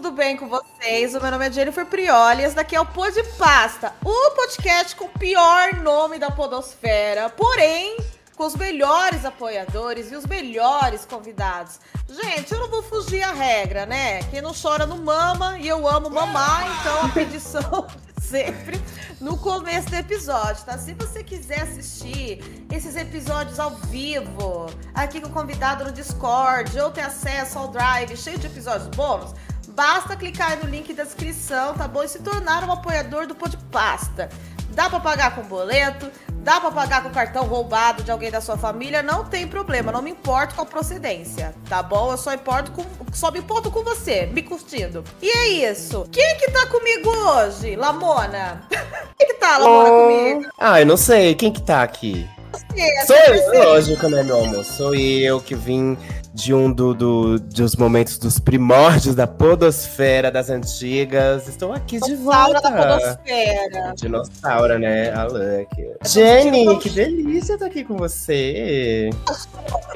tudo bem com vocês? O meu nome é Jennifer Prioli, esse daqui é o Pô de Pasta, o podcast com o pior nome da podosfera, porém com os melhores apoiadores e os melhores convidados. Gente, eu não vou fugir à regra, né? Quem não chora não mama e eu amo mamar, então a pedição sempre no começo do episódio, tá? Se você quiser assistir esses episódios ao vivo, aqui com o convidado no Discord, ou ter acesso ao Drive cheio de episódios bônus, basta clicar no link da descrição, tá bom? E se tornar um apoiador do Podpasta. Dá para pagar com boleto, dá para pagar com cartão roubado de alguém da sua família, não tem problema, não me importo com a procedência, tá bom? Eu só importo com, só me importo com você, me curtindo. E é isso. Quem que tá comigo hoje? Lamona. Quem que tá, Lamona, oh. comigo? Ah, eu não sei. Quem que tá aqui? Você, Sou eu, lógico, né, meu amor? Sou eu que vim de um do, do, dos momentos dos primórdios da podosfera das antigas. Estou aqui de volta. da podosfera. Dinossauro, né? A Luck. Jenny, que delícia estar aqui com você.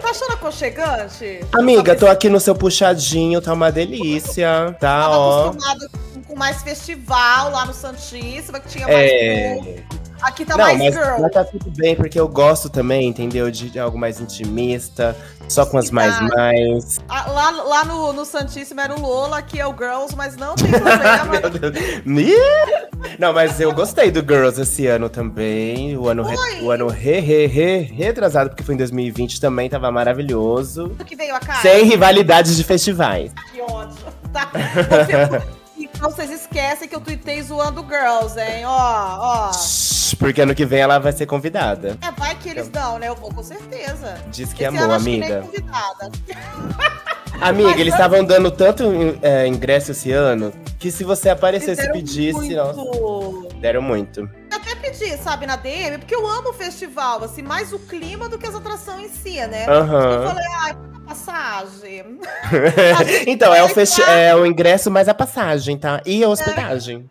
Tá achando aconchegante? Amiga, tô aqui no seu puxadinho, tá uma delícia. Tá, ó. acostumado com mais festival lá no Santíssima, que tinha mais é... Aqui tá não, mais mas, girl. Mas tá tudo bem, porque eu gosto também, entendeu? De algo mais intimista, só com as mais tá. mais. Ah, lá, lá no, no Santíssimo era o Lola, aqui é o Girls, mas não tem problema. não, mas eu gostei do Girls esse ano também. O ano, re, o ano re, re, re, retrasado, porque foi em 2020 também, tava maravilhoso. Que veio a cara? Sem rivalidades de festivais. Que ódio. Tá. Então vocês esquecem que eu tuitei zoando girls, hein? Ó, ó. Porque ano que vem ela vai ser convidada. É, vai que eles dão, né? Eu vou com certeza. Diz que Esse amou, amiga. Que convidada. Amiga, Mas, eles estavam dando tanto é, ingresso esse ano que se você aparecesse e pedisse. Muito. Nossa, deram muito. Eu até pedi, sabe, na DM, porque eu amo o festival, assim, mais o clima do que as atrações em si, né? Uhum. Eu falei, ai, passagem. então, é o, festi é o ingresso mais a passagem, tá? E a hospedagem.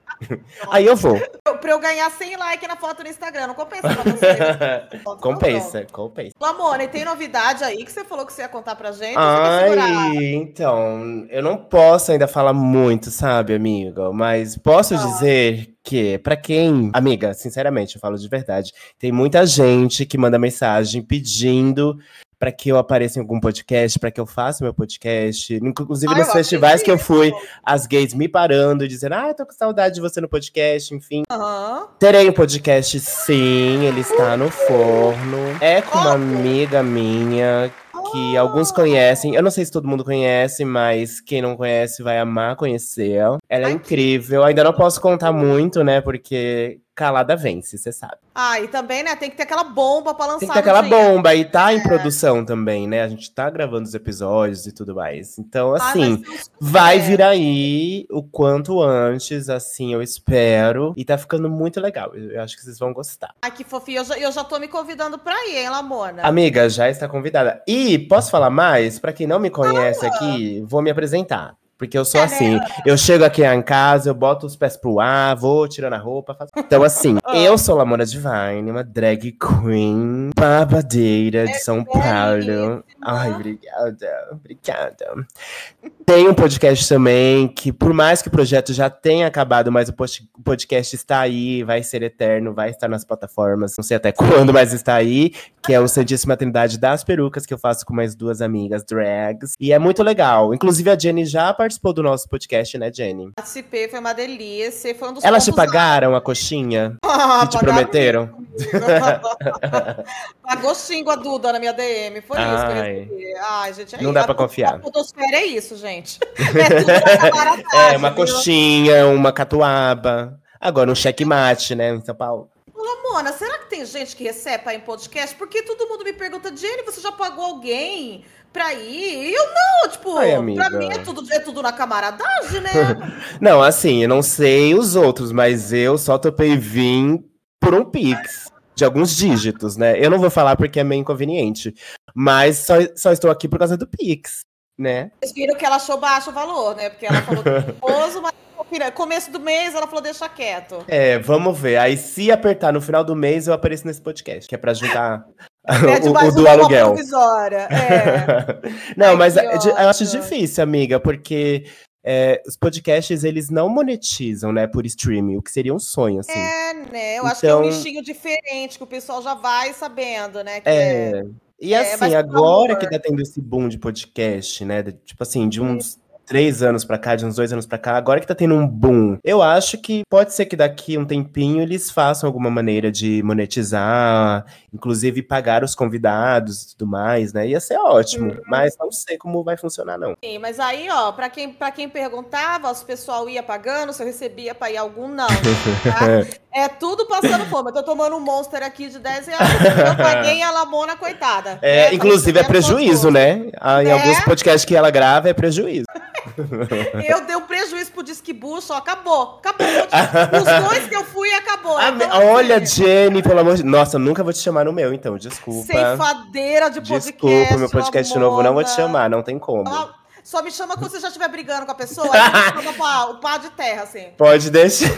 Aí eu vou. Pra eu ganhar 100 likes na foto no Instagram, não compensa pra você. compensa, compensa. Lamone, tem novidade aí que você falou que você ia contar pra gente? Ai, então, eu não posso ainda falar muito, sabe, amigo? Mas posso ah. dizer que, para quem. Amiga, sinceramente, eu falo de verdade. Tem muita gente que manda mensagem pedindo para que eu apareça em algum podcast, para que eu faça meu podcast. Inclusive Ai, nos festivais que eu fui, as gays me parando, dizendo: Ah, tô com saudade de você no podcast, enfim. Uhum. Terei um podcast, sim, ele está no forno. É com uma amiga minha que alguns conhecem. Eu não sei se todo mundo conhece, mas quem não conhece vai amar conhecer. Ela é incrível. Ainda não posso contar muito, né? Porque calada vence, você sabe. Ah, e também, né, tem que ter aquela bomba pra lançar. Tem que ter aquela bomba, e tá é. em produção também, né? A gente tá gravando os episódios e tudo mais. Então, assim, ah, vai vir aí o quanto antes, assim, eu espero. E tá ficando muito legal. Eu acho que vocês vão gostar. Ai, que fofinho. Eu já, eu já tô me convidando pra ir, hein, Lamona? Amiga, já está convidada. E posso falar mais? Pra quem não me conhece ah, aqui, vou me apresentar. Porque eu sou é, assim, eu chego aqui em casa, eu boto os pés pro ar, vou tirando a roupa. Faço... Então, assim, oh. eu sou Lamona Divine, uma drag queen babadeira de é São Paulo. Ai, obrigada, obrigada. Tem um podcast também que, por mais que o projeto já tenha acabado, mas o podcast está aí, vai ser eterno, vai estar nas plataformas, não sei até quando, mas está aí, que é o Santíssima Trindade das Perucas, que eu faço com mais duas amigas drags. E é muito legal. Inclusive, a Jenny já participou participou do nosso podcast, né, Jenny? Participei, foi uma delícia. Foi um dos Elas te pagaram a coxinha? Ah, que te prometeram? Pagou sim a Duda na minha DM. Foi Ai. isso que eu recebi. Ai, gente, é Não dá pra confiar. A podosfera é isso, gente. É, é uma coxinha, uma catuaba. Agora um checkmate, né, em São Paulo. Lamona, será que tem gente que recebe em podcast? Porque todo mundo me pergunta, Jenny, você já pagou alguém? pra ir. E eu não, tipo, Ai, pra mim é tudo, é tudo na camaradagem, né? não, assim, eu não sei os outros, mas eu só topei vir por um Pix. De alguns dígitos, né? Eu não vou falar porque é meio inconveniente. Mas só, só estou aqui por causa do Pix, né? Vocês viram que ela achou baixo o valor, né? Porque ela falou do esposo, mas começo do mês ela falou deixa quieto. É, vamos ver. Aí se apertar no final do mês, eu apareço nesse podcast, que é pra juntar o, o do aluguel. É. Não, Ai, mas é eu acho difícil, amiga, porque é, os podcasts, eles não monetizam, né, por streaming, o que seria um sonho, assim. É, né? Eu acho que é um Então- nichinho diferente, que o pessoal já vai sabendo, né? que É. E É, assim, por agora que tá tendo esse boom de podcast, né? tipo assim, de uns três anos pra cá, de uns dois anos pra cá, agora que tá tendo um boom. Eu acho que pode ser que daqui um tempinho eles façam alguma maneira de monetizar, inclusive pagar os convidados e tudo mais, né? Ia ser ótimo. Uhum. Mas não sei como vai funcionar, não. Sim, mas aí, ó, pra quem, pra quem perguntava, se o pessoal ia pagando, se eu recebia pra ir algum, não. Tá? É tudo passando fome. Eu tô tomando um monster aqui de 10 reais. Eu paguei a Lamona, coitada. É, Essa inclusive é prejuízo, né? Ah, em Né? alguns podcasts que ela grava é prejuízo. Eu dei um prejuízo pro Disque só acabou. Acabou. Os dois que eu fui, acabou. Ah, Então, me- olha, assim, Jenny, pelo amor de Nossa, nunca vou te chamar no meu, então, desculpa. Ceifadeira de podcast. Desculpa, meu podcast novo não vou te chamar, não tem como. Ah, Só me chama quando você já estiver brigando com a pessoa. Aí chama o pá de terra, assim. Pode deixar.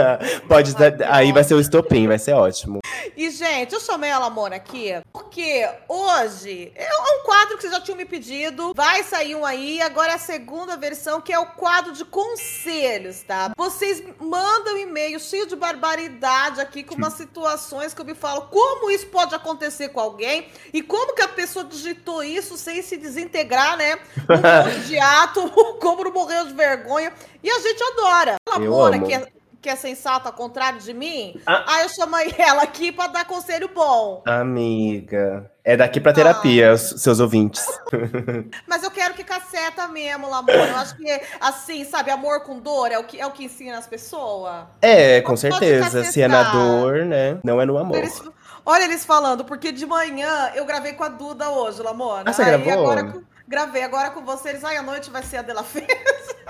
Pode Aí vai ser o estopim, vai ser ótimo. E, gente, eu chamei a Lamona aqui porque hoje é um quadro que vocês já tinham me pedido. Vai sair um aí, agora é a segunda versão, que é o quadro de conselhos, tá? Vocês mandam e-mail cheio de barbaridade aqui, com umas situações que eu me falo como isso pode acontecer com alguém e como que a pessoa digitou isso sem se desintegrar, né? Um de ato, como não morreu de vergonha. E a gente adora. A Eu Lamona, amo. que é que é sensata, ao contrário de mim, Ah. aí eu chamei ela aqui pra dar conselho bom. Amiga. É daqui pra terapia, Ah. seus ouvintes. Mas eu quero que caceta mesmo, Lamona. Eu acho que, assim, sabe, amor com dor é o que, é o que ensina as pessoas. É, com certeza. Se é na dor, né? Não é no amor. Eles- olha eles falando, porque de manhã eu gravei com a Duda hoje, Lamona. Ah, você aí gravou? agora com- gravei agora com você. Eles, ai, a noite vai ser a Dela Fê.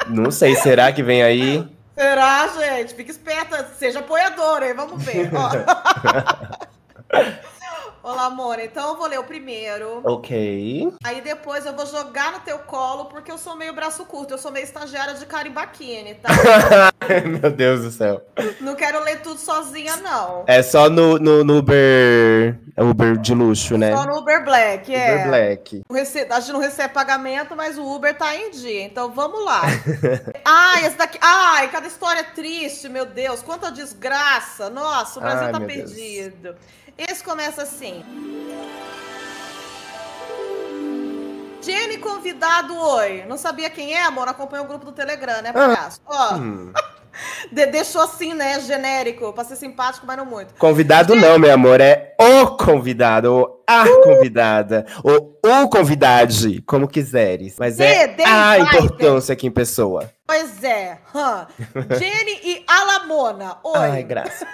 Não sei, será que vem aí? Será, gente? Fica esperta, seja apoiadora, aí vamos ver. Olá, amor. Então eu vou ler o primeiro. Ok. Aí depois eu vou jogar no teu colo, porque eu sou meio braço curto, eu sou meio estagiária de carimbaquine, tá? Meu Deus do céu. não quero ler tudo sozinha, não. É só no, no, no Uber. é Uber de luxo, né? Só no Uber Black, é. Uber Black. Rece- A gente não recebe pagamento, mas o Uber tá em dia. Então vamos lá. Ai, esse daqui. Ai, cada história é triste, meu Deus. Quanta desgraça. Nossa, o Brasil Ai, tá meu Deus. Esse começa assim. Jenny convidado, oi. Não sabia quem é, amor? Acompanha o grupo do Telegram, né, palhaço? Ó, Hum. de- deixou assim, né, genérico, pra ser simpático, mas não muito. Convidado não, meu amor, é o convidado, ou a convidada, ou o convidade, como quiseres. Mas é Dê, dê, a vai, importância aqui em pessoa. Pois é. hã. Jenny e Alamona, oi. Ai, graças.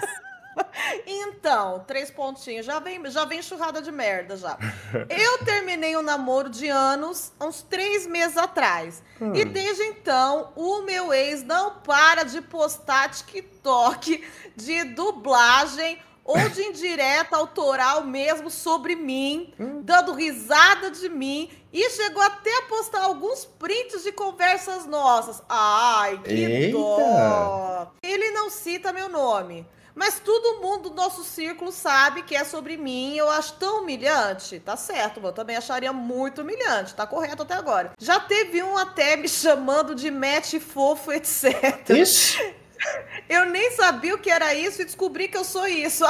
Então, três pontinhos. Já vem, já vem enxurrada de merda já. Eu terminei um namoro de anos, uns três meses atrás. E desde então, o meu ex não para de postar TikTok de dublagem ou de indireta autoral mesmo sobre mim, dando risada de mim. E chegou até a postar alguns prints de conversas nossas. Ai, que Eita. dó! Ele não cita meu nome. Mas todo mundo do nosso círculo sabe que é sobre mim. Eu acho tão humilhante. Tá certo, eu também acharia muito humilhante. Tá correto até agora. Já teve um até me chamando de match fofo, etc. Ixi, Eu nem sabia o que era isso e descobri que eu sou isso.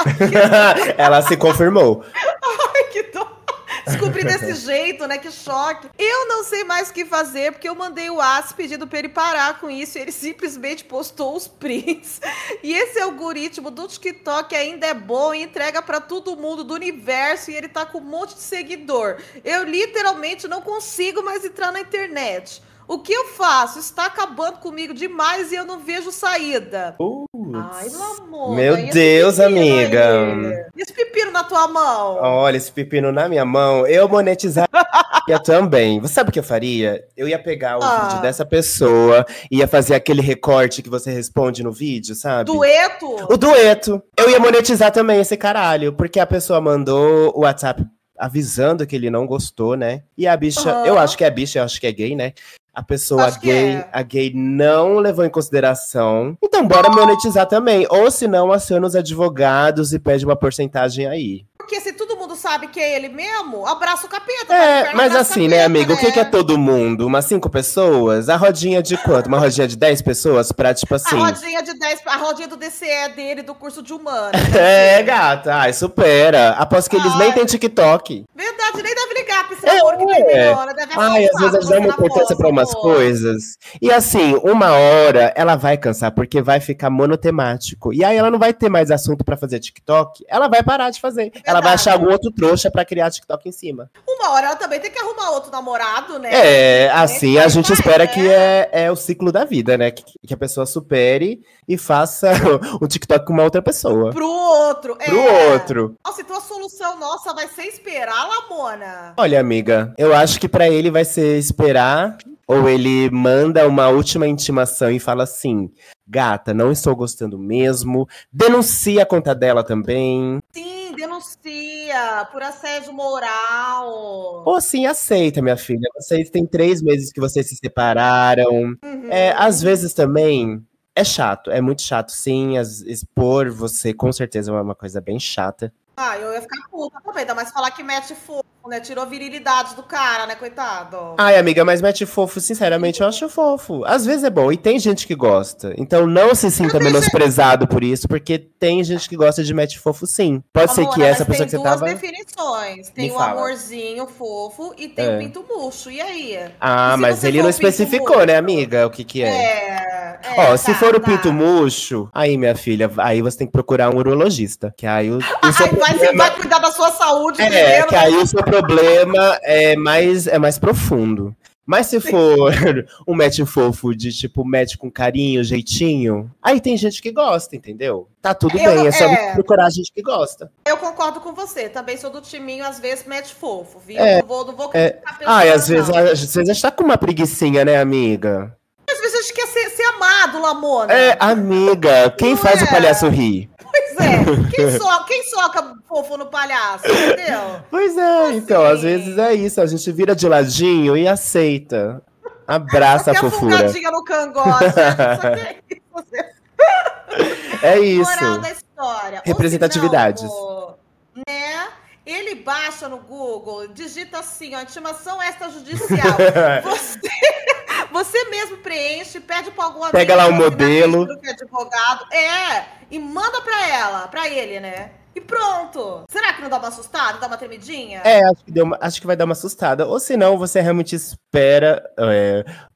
ela se confirmou. Ai, que dó. Descobri desse jeito, né? Que choque. Eu não sei mais o que fazer, porque eu mandei o As pedindo pra ele parar com isso e ele simplesmente postou os prints. E esse algoritmo do TikTok ainda é bom e entrega pra todo mundo do universo e ele tá com um monte de seguidor. Eu literalmente não consigo mais entrar na internet. O que eu faço? Está acabando comigo demais e eu não vejo saída. Ai, Putz. amor. Meu e esse Deus, amiga. aí? E esse pepino na tua mão? Olha, esse pepino na minha mão, eu monetizaria também. Você sabe o que eu faria? Eu ia pegar o Ah. vídeo dessa pessoa, ia fazer aquele recorte que você responde no vídeo, sabe? Dueto? O dueto. Eu ia monetizar também esse caralho, porque a pessoa mandou o WhatsApp avisando que ele não gostou, né? E a bicha, Aham. eu acho que é bicha, eu acho que é gay, né? A pessoa Acho gay, é. a gay não levou em consideração. Então bora monetizar também. Ou se não, aciona os advogados e pede uma porcentagem aí. Porque se sabe que é ele mesmo, abraça o capeta. É, mas assim, capeta, né, amigo? Né? O que, que é todo mundo? Umas cinco pessoas? A rodinha de quanto? Uma rodinha de dez pessoas pra, tipo assim. A rodinha de dez, a rodinha do DCE dele, do curso de humano. é, gata. Ai, supera. Aposto que eles Ai. nem têm TikTok. Verdade, nem deve ligar pra esse é, amor que tem melhor. Deve Ai, às vezes dá uma importância pra umas amor. coisas. E assim, uma hora ela vai cansar, porque vai ficar monotemático. E aí ela não vai ter mais assunto pra fazer TikTok, ela vai parar de fazer. Verdade. Ela vai achar algum outro trouxa pra criar TikTok em cima. Uma hora ela também tem que arrumar outro namorado, né? É, assim, a gente espera que é, é o ciclo da vida, né? Que, que a pessoa supere e faça o TikTok com uma outra pessoa. Pro outro. Pro é. outro. Nossa, então a solução nossa vai ser esperar, Lamona. Olha, amiga, eu acho que para ele vai ser esperar ou ele manda uma última intimação e fala assim: gata, não estou gostando mesmo. Denuncia a conta dela também. Sim, denuncia por assédio moral. Ou sim, aceita, minha filha. Vocês têm três meses que vocês se separaram. Uhum. É, às vezes também é chato, é muito chato, sim. As, expor você com certeza é uma coisa bem chata. Ah, eu ia ficar puta também, ainda mais falar que mete fogo, né? Tirou virilidade do cara, né, coitado. Ai, amiga, mas mete fofo, sinceramente, eu acho fofo. Às vezes é bom, e tem gente que gosta. Então não se sinta menosprezado por isso, porque tem gente que gosta de mete fofo, sim. Pode Amor, ser que essa pessoa que você tava... tem duas definições. Tem o amorzinho fofo e tem é. o pinto murcho. E aí? Ah, e mas ele não especificou, murcho, né, amiga, o que que é. É, é Ó, tá, se for tá. o pinto murcho, aí, minha filha, aí você tem que procurar um urologista, que aí o, o Ai, vai você vai cuidar da sua saúde é, que aí o seu problema é mais, é mais profundo. Mas se for um match fofo de tipo match com carinho, jeitinho, aí tem gente que gosta, entendeu? Tá tudo eu, bem, é só é... procurar gente que gosta. Eu concordo com você, também sou do timinho, às vezes match fofo, viu? É, não vou, não vou é... Ah, e às vezes, às vezes está com uma preguiçinha, né, amiga? Às vezes a gente quer ser, ser amado, Lamona. É, amiga, quem não faz é? o palhaço rir? Pois é. Quem, so, quem soca fofo no palhaço, entendeu? Pois é, assim. então, às vezes é isso. A gente vira de ladinho e aceita. Abraça a fofura. A no cangote. é isso. Moral da história. Representatividades. Não, né? Ele baixa no Google, digita assim, ó, intimação extrajudicial. Você, você mesmo preenche, pede para alguma Pega lá o modelo. Que é advogado. É, e manda para ela, para ele, né? E pronto! Será que não dá uma assustada? Dá uma tremidinha? É, acho que, uma, acho que vai dar uma assustada. Ou senão você realmente espera é,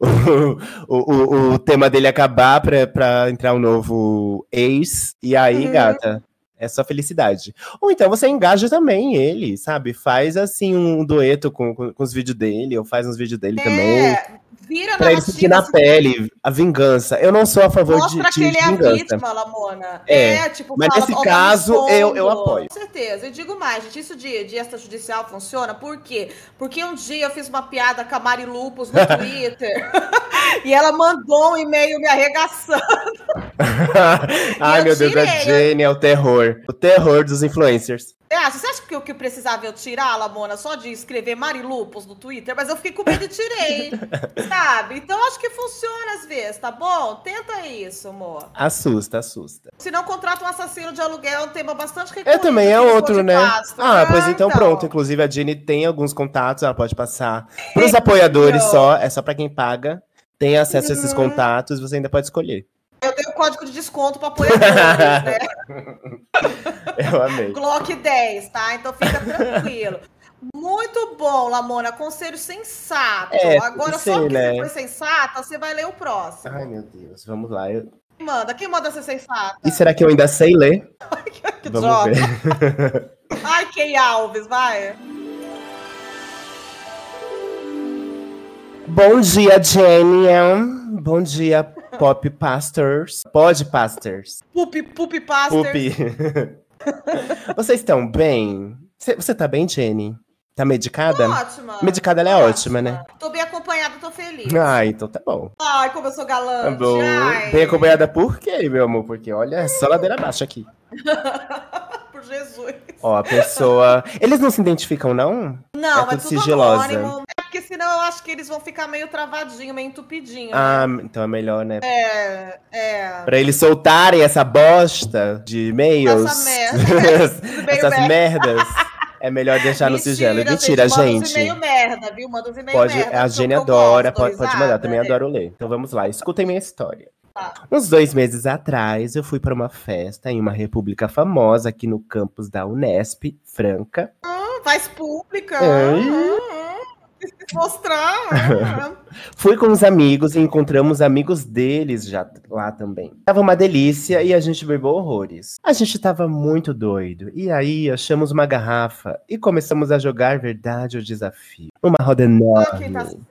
o, o, o, tema dele acabar pra, pra entrar um novo ex. E aí, uhum. gata, é só felicidade. Ou então você engaja também ele, sabe? Faz assim um dueto com, com, com os vídeos dele, ou faz uns vídeos dele é, também. Vira pra ele sentir na pele a vingança. Eu não sou a favor Mostra de, de, que ele é vingança. a vítima, Lamona. É, é tipo, mas fala, nesse caso eu, eu apoio. Com certeza. Eu digo mais, gente, isso de, de extrajudicial funciona por quê? Porque um dia eu fiz uma piada com a Mari Lupus no Twitter e ela mandou um e-mail me arregaçando. Ai, meu tirei. Deus, a Jane é o terror. O terror dos influencers. É, você acha que eu, que eu precisava eu tirar, Lamona, só de escrever Marilupos no Twitter? Mas eu fiquei com medo e tirei, sabe? Então acho que funciona às vezes, tá bom? Tenta isso, amor. Assusta, assusta. Se não contrata um assassino de aluguel, é um tema bastante recorrente. É, também é outro, né? Pasto, ah, né? pois então, então, pronto. Inclusive a Jenny tem alguns contatos, ela pode passar pros apoiadores só, é só para quem paga. Tem acesso a esses uhum. contatos, você ainda pode escolher. Código de desconto para apoiadores, né? Eu amei. Glock 10, tá? Então fica tranquilo. Muito bom, Lamona. Conselho sensato. É, Agora, sei, só que né? você foi sensata, você vai ler o próximo. Ai, meu Deus. Vamos lá. Eu... Quem manda? Quem manda ser sensata? E será que eu ainda sei ler? Ai, que Vamos ver. Ai, Key Alves, vai. Bom dia, Jenny. Bom dia, Pop Pastors. Pod Pastors. Pup, Pup Pastors. Pup. Vocês estão bem? Você tá bem, Jenny? Tá medicada? Tô ótima. Medicada ela é ótima, ótima, né? Tô bem acompanhada, tô feliz. Ah, então tá bom. Ai, como eu sou galante. Tá bom. Ai. Bem acompanhada por quê, meu amor? Porque olha, é só ladeira abaixo aqui. Jesus. Ó, a pessoa. Eles não se identificam, não? Não, é tudo, tudo sigilosa. Anônimo, é porque senão eu acho que eles vão ficar meio travadinho, meio entupidinho. Ah, né? então é melhor, né? É, é. Pra eles soltarem essa bosta de e-mails. Essa merda. essas merdas. É melhor deixar no sigilo. Mentira, Mentira, Manda gente. e-mail merda, viu? Manda uns e-mail Pode, merda. a Gênia adora, pode, pode mandar, também né? adoro ler. Então vamos lá, escutem minha história. Uns dois meses atrás, eu fui para uma festa em uma república famosa aqui no campus da Unesp, Franca. Faz pública. Hum, hum, quis se mostrar. Fui com os amigos e encontramos amigos deles já lá também. Tava uma delícia e a gente bebeu horrores. A gente tava muito doido. E aí achamos uma garrafa e começamos a jogar verdade ou desafio. Uma roda Ah, quem tá enorme.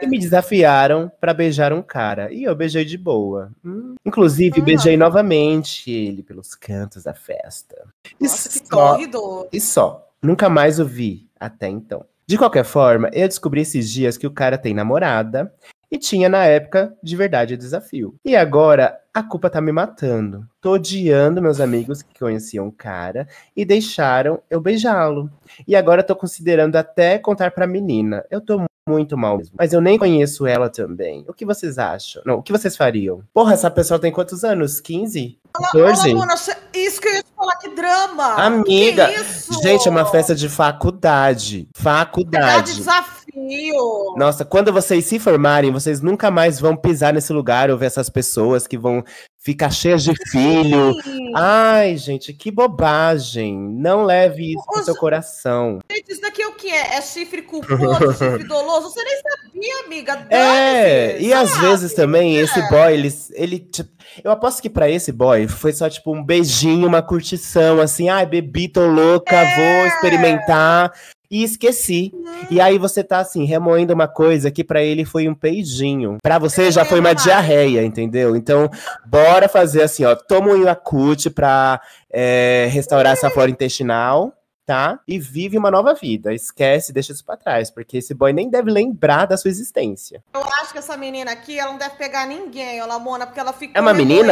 E me desafiaram pra beijar um cara. E eu beijei de boa. Hum. Inclusive, Ah. beijei novamente ele pelos cantos da festa. E Nossa, que só- corre do. e só. Nunca mais o vi até então. De qualquer forma, eu descobri esses dias que o cara tem namorada e tinha na época de verdade o desafio. E agora a culpa tá me matando. Tô odiando meus amigos que conheciam o cara e deixaram eu beijá-lo. E agora tô considerando até contar pra menina. Eu tô muito mal mesmo. Mas eu nem conheço ela também. O que vocês acham? Não, o que vocês fariam? Porra, essa pessoa tem quantos anos? 15? 14? Olá, Mona, isso que eu ia te falar, que drama. Amiga, Que? Gente, é uma festa de faculdade. Faculdade. desafio. Nossa, quando vocês se formarem, vocês nunca mais vão pisar nesse lugar ou ver essas pessoas que vão ficar cheias de filho. Sim. Ai, gente, que bobagem. Não leve isso pro seu coração. Gente, isso daqui é o que é? É chifre culposo, chifre doloso? Você nem sabia, amiga. É, e às vezes também esse boy, ele, ele tipo, eu aposto que pra esse boy foi só tipo um beijinho, uma curtição, assim, ai, bebi, tô louca, É. vou experimentar. E esqueci. E aí você tá assim, remoendo uma coisa que pra ele foi um peidinho. Pra você já foi uma diarreia, entendeu? Então, bora fazer assim, ó. Toma um Yakult pra é, restaurar essa flora intestinal, tá? E vive uma nova vida. Esquece, deixa isso pra trás. Porque esse boy nem deve lembrar da sua existência. Eu acho que essa menina aqui, ela não deve pegar ninguém, ó, Lamona, porque ela fica. É uma menina?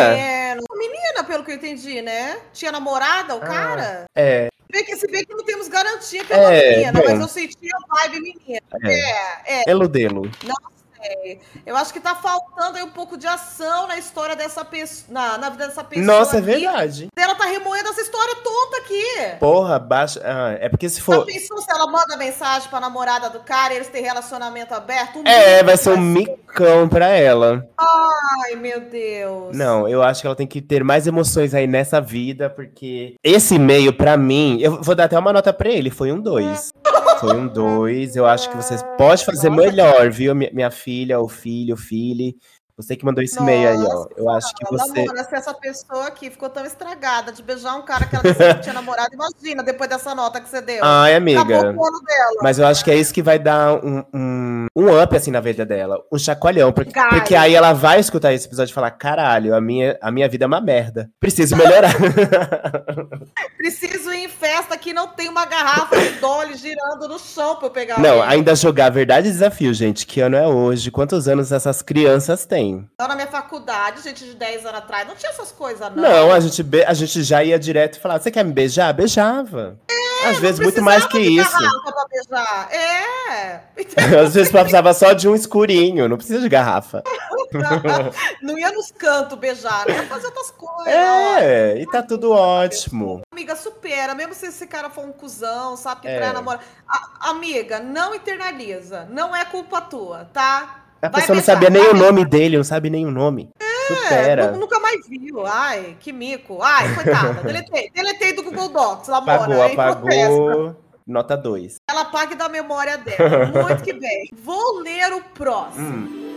Uma menina, pelo que eu entendi, né? Tinha namorada, o Ah. cara? É, Vê que, se vê que não temos garantia que é uma É, menina, bom. mas eu senti a vibe menina. é. É, é. Eu acho que tá faltando aí um pouco de ação na história dessa pessoa, na, na vida dessa pessoa. Nossa, é aqui. verdade. Ela tá remoendo essa história tonta aqui. Porra, baixa. Ah, é porque se Já for. pensou se ela manda mensagem pra namorada do cara e eles têm relacionamento aberto? Um É, vai ser um micão pra ela. Ai, meu Deus. Não, eu acho que ela tem que ter mais emoções aí nessa vida, porque esse e-mail, pra mim, eu vou dar até uma nota pra ele, foi um dois. Foi um dois. Eu acho que vocês podem fazer melhor, viu, minha, minha filha, ou filho, filho. Você que mandou esse e-mail aí, ó. Eu acho que você. Namora, se essa pessoa aqui ficou tão estragada de beijar um cara que ela disse que tinha namorado, imagina depois dessa nota que você deu. Ai, amiga. o ano dela. Mas eu acho que é isso que vai dar um, um, um up, assim, na vida dela. Um chacoalhão. Porque, porque aí ela vai escutar esse episódio e falar: caralho, a minha, a minha vida é uma merda. Preciso melhorar. Preciso ir em festa que não tem uma garrafa de Dolly girando no chão pra eu pegar Não, ainda jogar verdade e desafio, gente. Que ano é hoje? Quantos anos essas crianças têm? Então, na minha faculdade, gente de 10 anos atrás, não tinha essas coisas, não. Não, a gente, be- a gente já ia direto e falava: você quer me beijar? Beijava. Às vezes, muito mais que isso. pra beijar. É. Às vezes precisava só de um escurinho, não precisa de garrafa. Não ia nos cantos beijar, né? Ia fazer outras coisas. É, e tá tudo ótimo. Amiga, supera. Mesmo se esse cara for um cuzão, sabe? Que É. namora. A- amiga, não internaliza. Não é culpa tua, tá? A Vai pessoa não beijar, sabia nem o nome dele, não sabe nem o nome. É, Supera. nu- nunca mais viu. Ai, que mico. Ai, coitada. Deletei. Deletei do Google Docs. Apagou, hein? Protesta. apagou. Nota 2. Ela apague da memória dela. Muito que bem. Vou ler o próximo. Hum.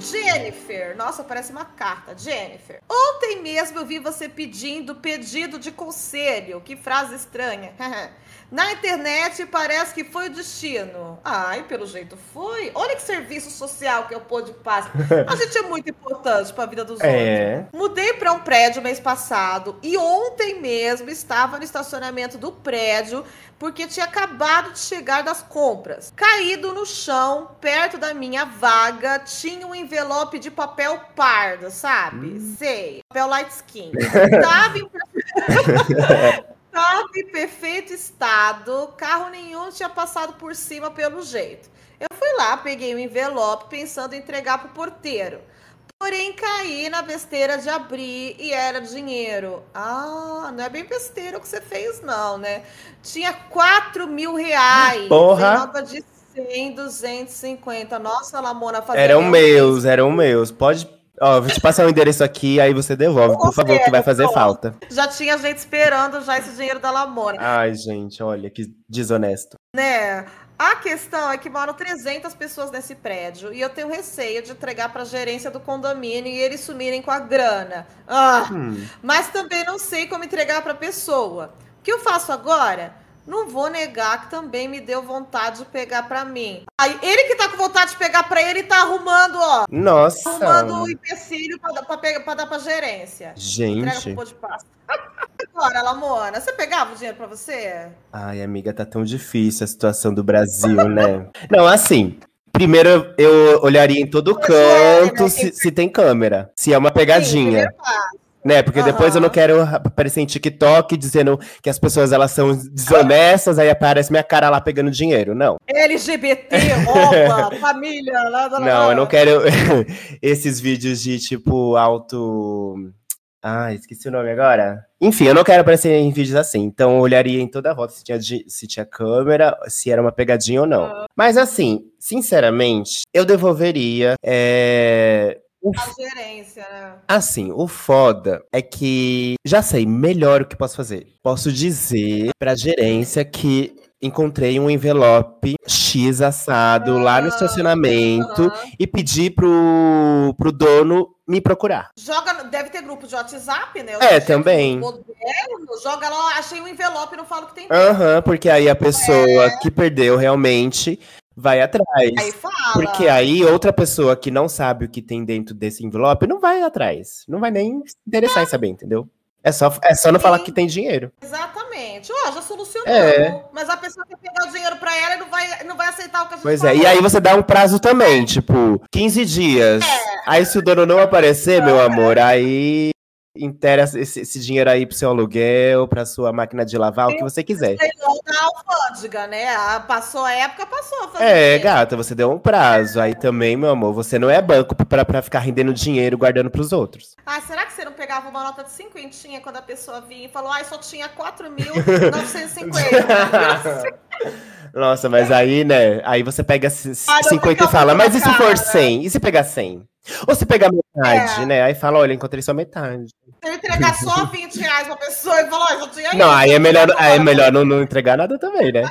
Jennifer, nossa, parece uma carta. Jennifer, ontem mesmo eu vi você pedindo pedido de conselho. Que frase estranha. Na internet parece que foi o destino. Ai, pelo jeito foi. Olha que serviço social que é o Pô de Paz. A gente é muito importante para a vida dos outros. É. Mudei para um prédio mês passado e ontem mesmo estava no estacionamento do prédio porque tinha acabado de chegar das compras. Caído no chão, perto da minha vaga, tinha um envelope de papel pardo, sabe? Sei. Papel light skin. Tava em Tava em perfeito estado, carro nenhum tinha passado por cima pelo jeito. Eu fui lá, peguei o envelope pensando em entregar pro porteiro. Porém, caí na besteira de abrir e era dinheiro. Ah, não é bem besteira o que você fez, não, né? Tinha 4 mil reais. Porra. Em nota de 100, 250. Nossa, Lamona, fazia Eram meu meus, eram meus. Pode. Ó, vou te passar o endereço aqui, aí você devolve, por favor, que vai fazer falta. Já tinha gente esperando já esse dinheiro da Lamona. Ai, gente, olha que desonesto. Né? A questão é que moram 300 pessoas nesse prédio e eu tenho receio de entregar para a gerência do condomínio e eles sumirem com a grana. Ah, Hum. mas também não sei como entregar para a pessoa. O que eu faço agora? Não vou negar que também me deu vontade de pegar para mim. Aí ele que tá com vontade de pegar para ele tá arrumando, ó, Nossa. arrumando o empecilho para dar para gerência. Entrega Gente. pô de pasta. Agora, Lamona, você pegava o dinheiro para você? Ai, amiga, tá tão difícil a situação do Brasil, né? Não, assim. Primeiro eu olharia em todo Mas é, canto né? se, se tem câmera. Se é uma Sim, pegadinha. passo. Né? Porque depois eu não quero aparecer em TikTok dizendo que as pessoas elas são desonestas, aí aparece minha cara lá pegando dinheiro. Não. LGBT, roupa, família. Lá, lá, Não, eu não quero esses vídeos de tipo auto. Ah, esqueci o nome agora. Enfim, eu não quero aparecer em vídeos assim. Então eu olharia em toda a volta se tinha, se tinha câmera, se era uma pegadinha ou não. Mas assim, sinceramente, eu devolveria. é, o A gerência, né? Assim, o foda é que já sei melhor o que posso fazer. Posso dizer pra gerência que encontrei um envelope X assado lá no Ah, estacionamento e pedir pro, pro dono me procurar. Joga, deve ter grupo de WhatsApp, né? Eu É, também. Moderno, joga lá, achei um envelope, não falo que tem. Aham, porque aí a pessoa que perdeu realmente vai atrás. Aí fala. Porque aí outra pessoa que não sabe o que tem dentro desse envelope não vai atrás. Não vai nem se interessar em saber, entendeu? É só, é só não falar que tem dinheiro. Exatamente. Ó, já solucionou. É. Mas a pessoa quer pegar o dinheiro pra ela não vai, não vai aceitar o que a gente Pois é, falou. e aí você dá um prazo também, tipo, 15 dias. É. Aí se o dono não aparecer, meu amor, aí inteira esse, esse dinheiro aí pro seu aluguel, pra sua máquina de lavar, o que você quiser. Leilão da alfândega, né? Ah, Passou a época, passou. É, gata, você deu um prazo. Aí também, meu amor, você não é banco pra, pra ficar rendendo dinheiro guardando pros outros. Ah, será que você não pegava uma nota de cinquentinha quando a pessoa vinha e falou, ai, só tinha 4.950? Nossa, mas aí, né? Aí você pega c- Ah, não, 50 e fala, mas e se for né?" 100? E se pegar 100? Ou se pegar metade, É. né? Aí fala, olha, encontrei só metade. Se eu entregar só 20 reais pra pessoa e falar, ó, só tinha Não, aí é melhor, aí é melhor não, não entregar nada também, né?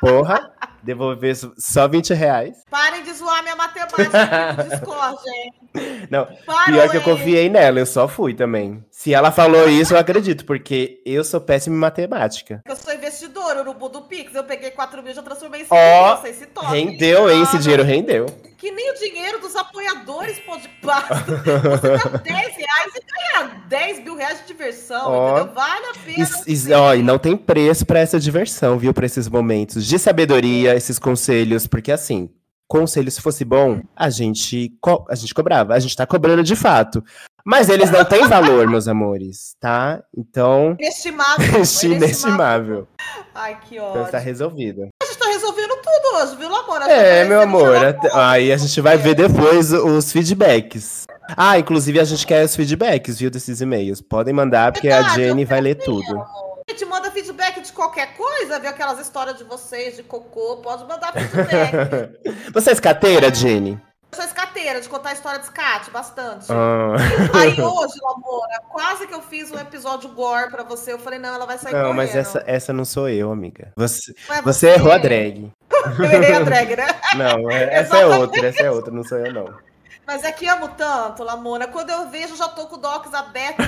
Porra, devolver só 20 reais. Parem de zoar minha matemática aqui no Discord, hein? Não, pior que eu confiei nela, eu só fui também. Se ela falou isso, eu acredito, porque eu sou péssimo em matemática. Eu sou investidora, urubu do Pix. Eu peguei 4 mil e já transformei em 5 Ó, mil. Vocês se toquem. Rendeu, hein? Esse dinheiro rendeu. Que nem o dinheiro dos apoiadores pode pasta. Você dá 10 reais e ganha 10 mil reais de diversão, Ó. entendeu? Vale a pena. Sim. ó, e não tem preço pra essa diversão, viu? Pra esses momentos de sabedoria, esses conselhos, porque assim, conselho se fosse bom, a gente, a gente cobrava, a gente tá cobrando de fato. Mas eles não têm valor, meus amores, tá? Então, Inestimável. inestimável. Ai, que Então ódio. está resolvido. A gente tá resolvendo tudo hoje, viu, amor? Acho que É, tá meu amor. até- Aí a gente vai ver depois os feedbacks. Ah, inclusive a gente quer os feedbacks, viu, desses e-mails. Podem mandar, porque a Verdade, Jenny eu vai ler tudo. A gente manda feedback de qualquer coisa, viu aquelas histórias de vocês, de cocô, pode mandar feedback. Você é escateira, Jenny? Eu sou escateira, de contar história de escate, bastante. Ah. Aí hoje, Lamora, quase que eu fiz um episódio gore pra você. Eu falei, não, ela vai sair Não, correndo. mas essa, essa não sou eu, amiga. Você, Mas você errou a drag. Eu errei a drag, né? Não, é- essa é outra, essa é outra, não sou eu, não. Mas é que amo tanto, Lamona. Quando eu vejo, eu já tô com o Docs aberto.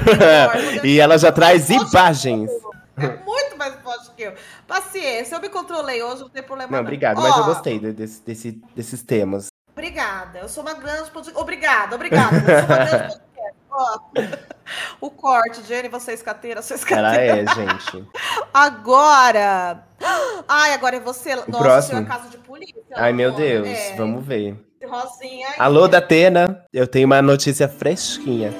E ela já traz imagens. É muito mais forte que eu. Paciência, eu me controlei hoje, não tem problema Não, não. obrigado, mas eu Ó, gostei de- desse, desse- desses temas. Obrigada, eu sou uma grande podcast. Obrigada, obrigada. Eu sou uma grande podcast. Ó, o corte, Jenny, você é escateira, sou Ela escateira. é, gente. Agora! Ai, agora é você. Nossa, próximo? seu é caso de polícia. Ai, meu. Deus, É, vamos ver. Rosinha aí. Alô, Datena, eu tenho uma notícia fresquinha.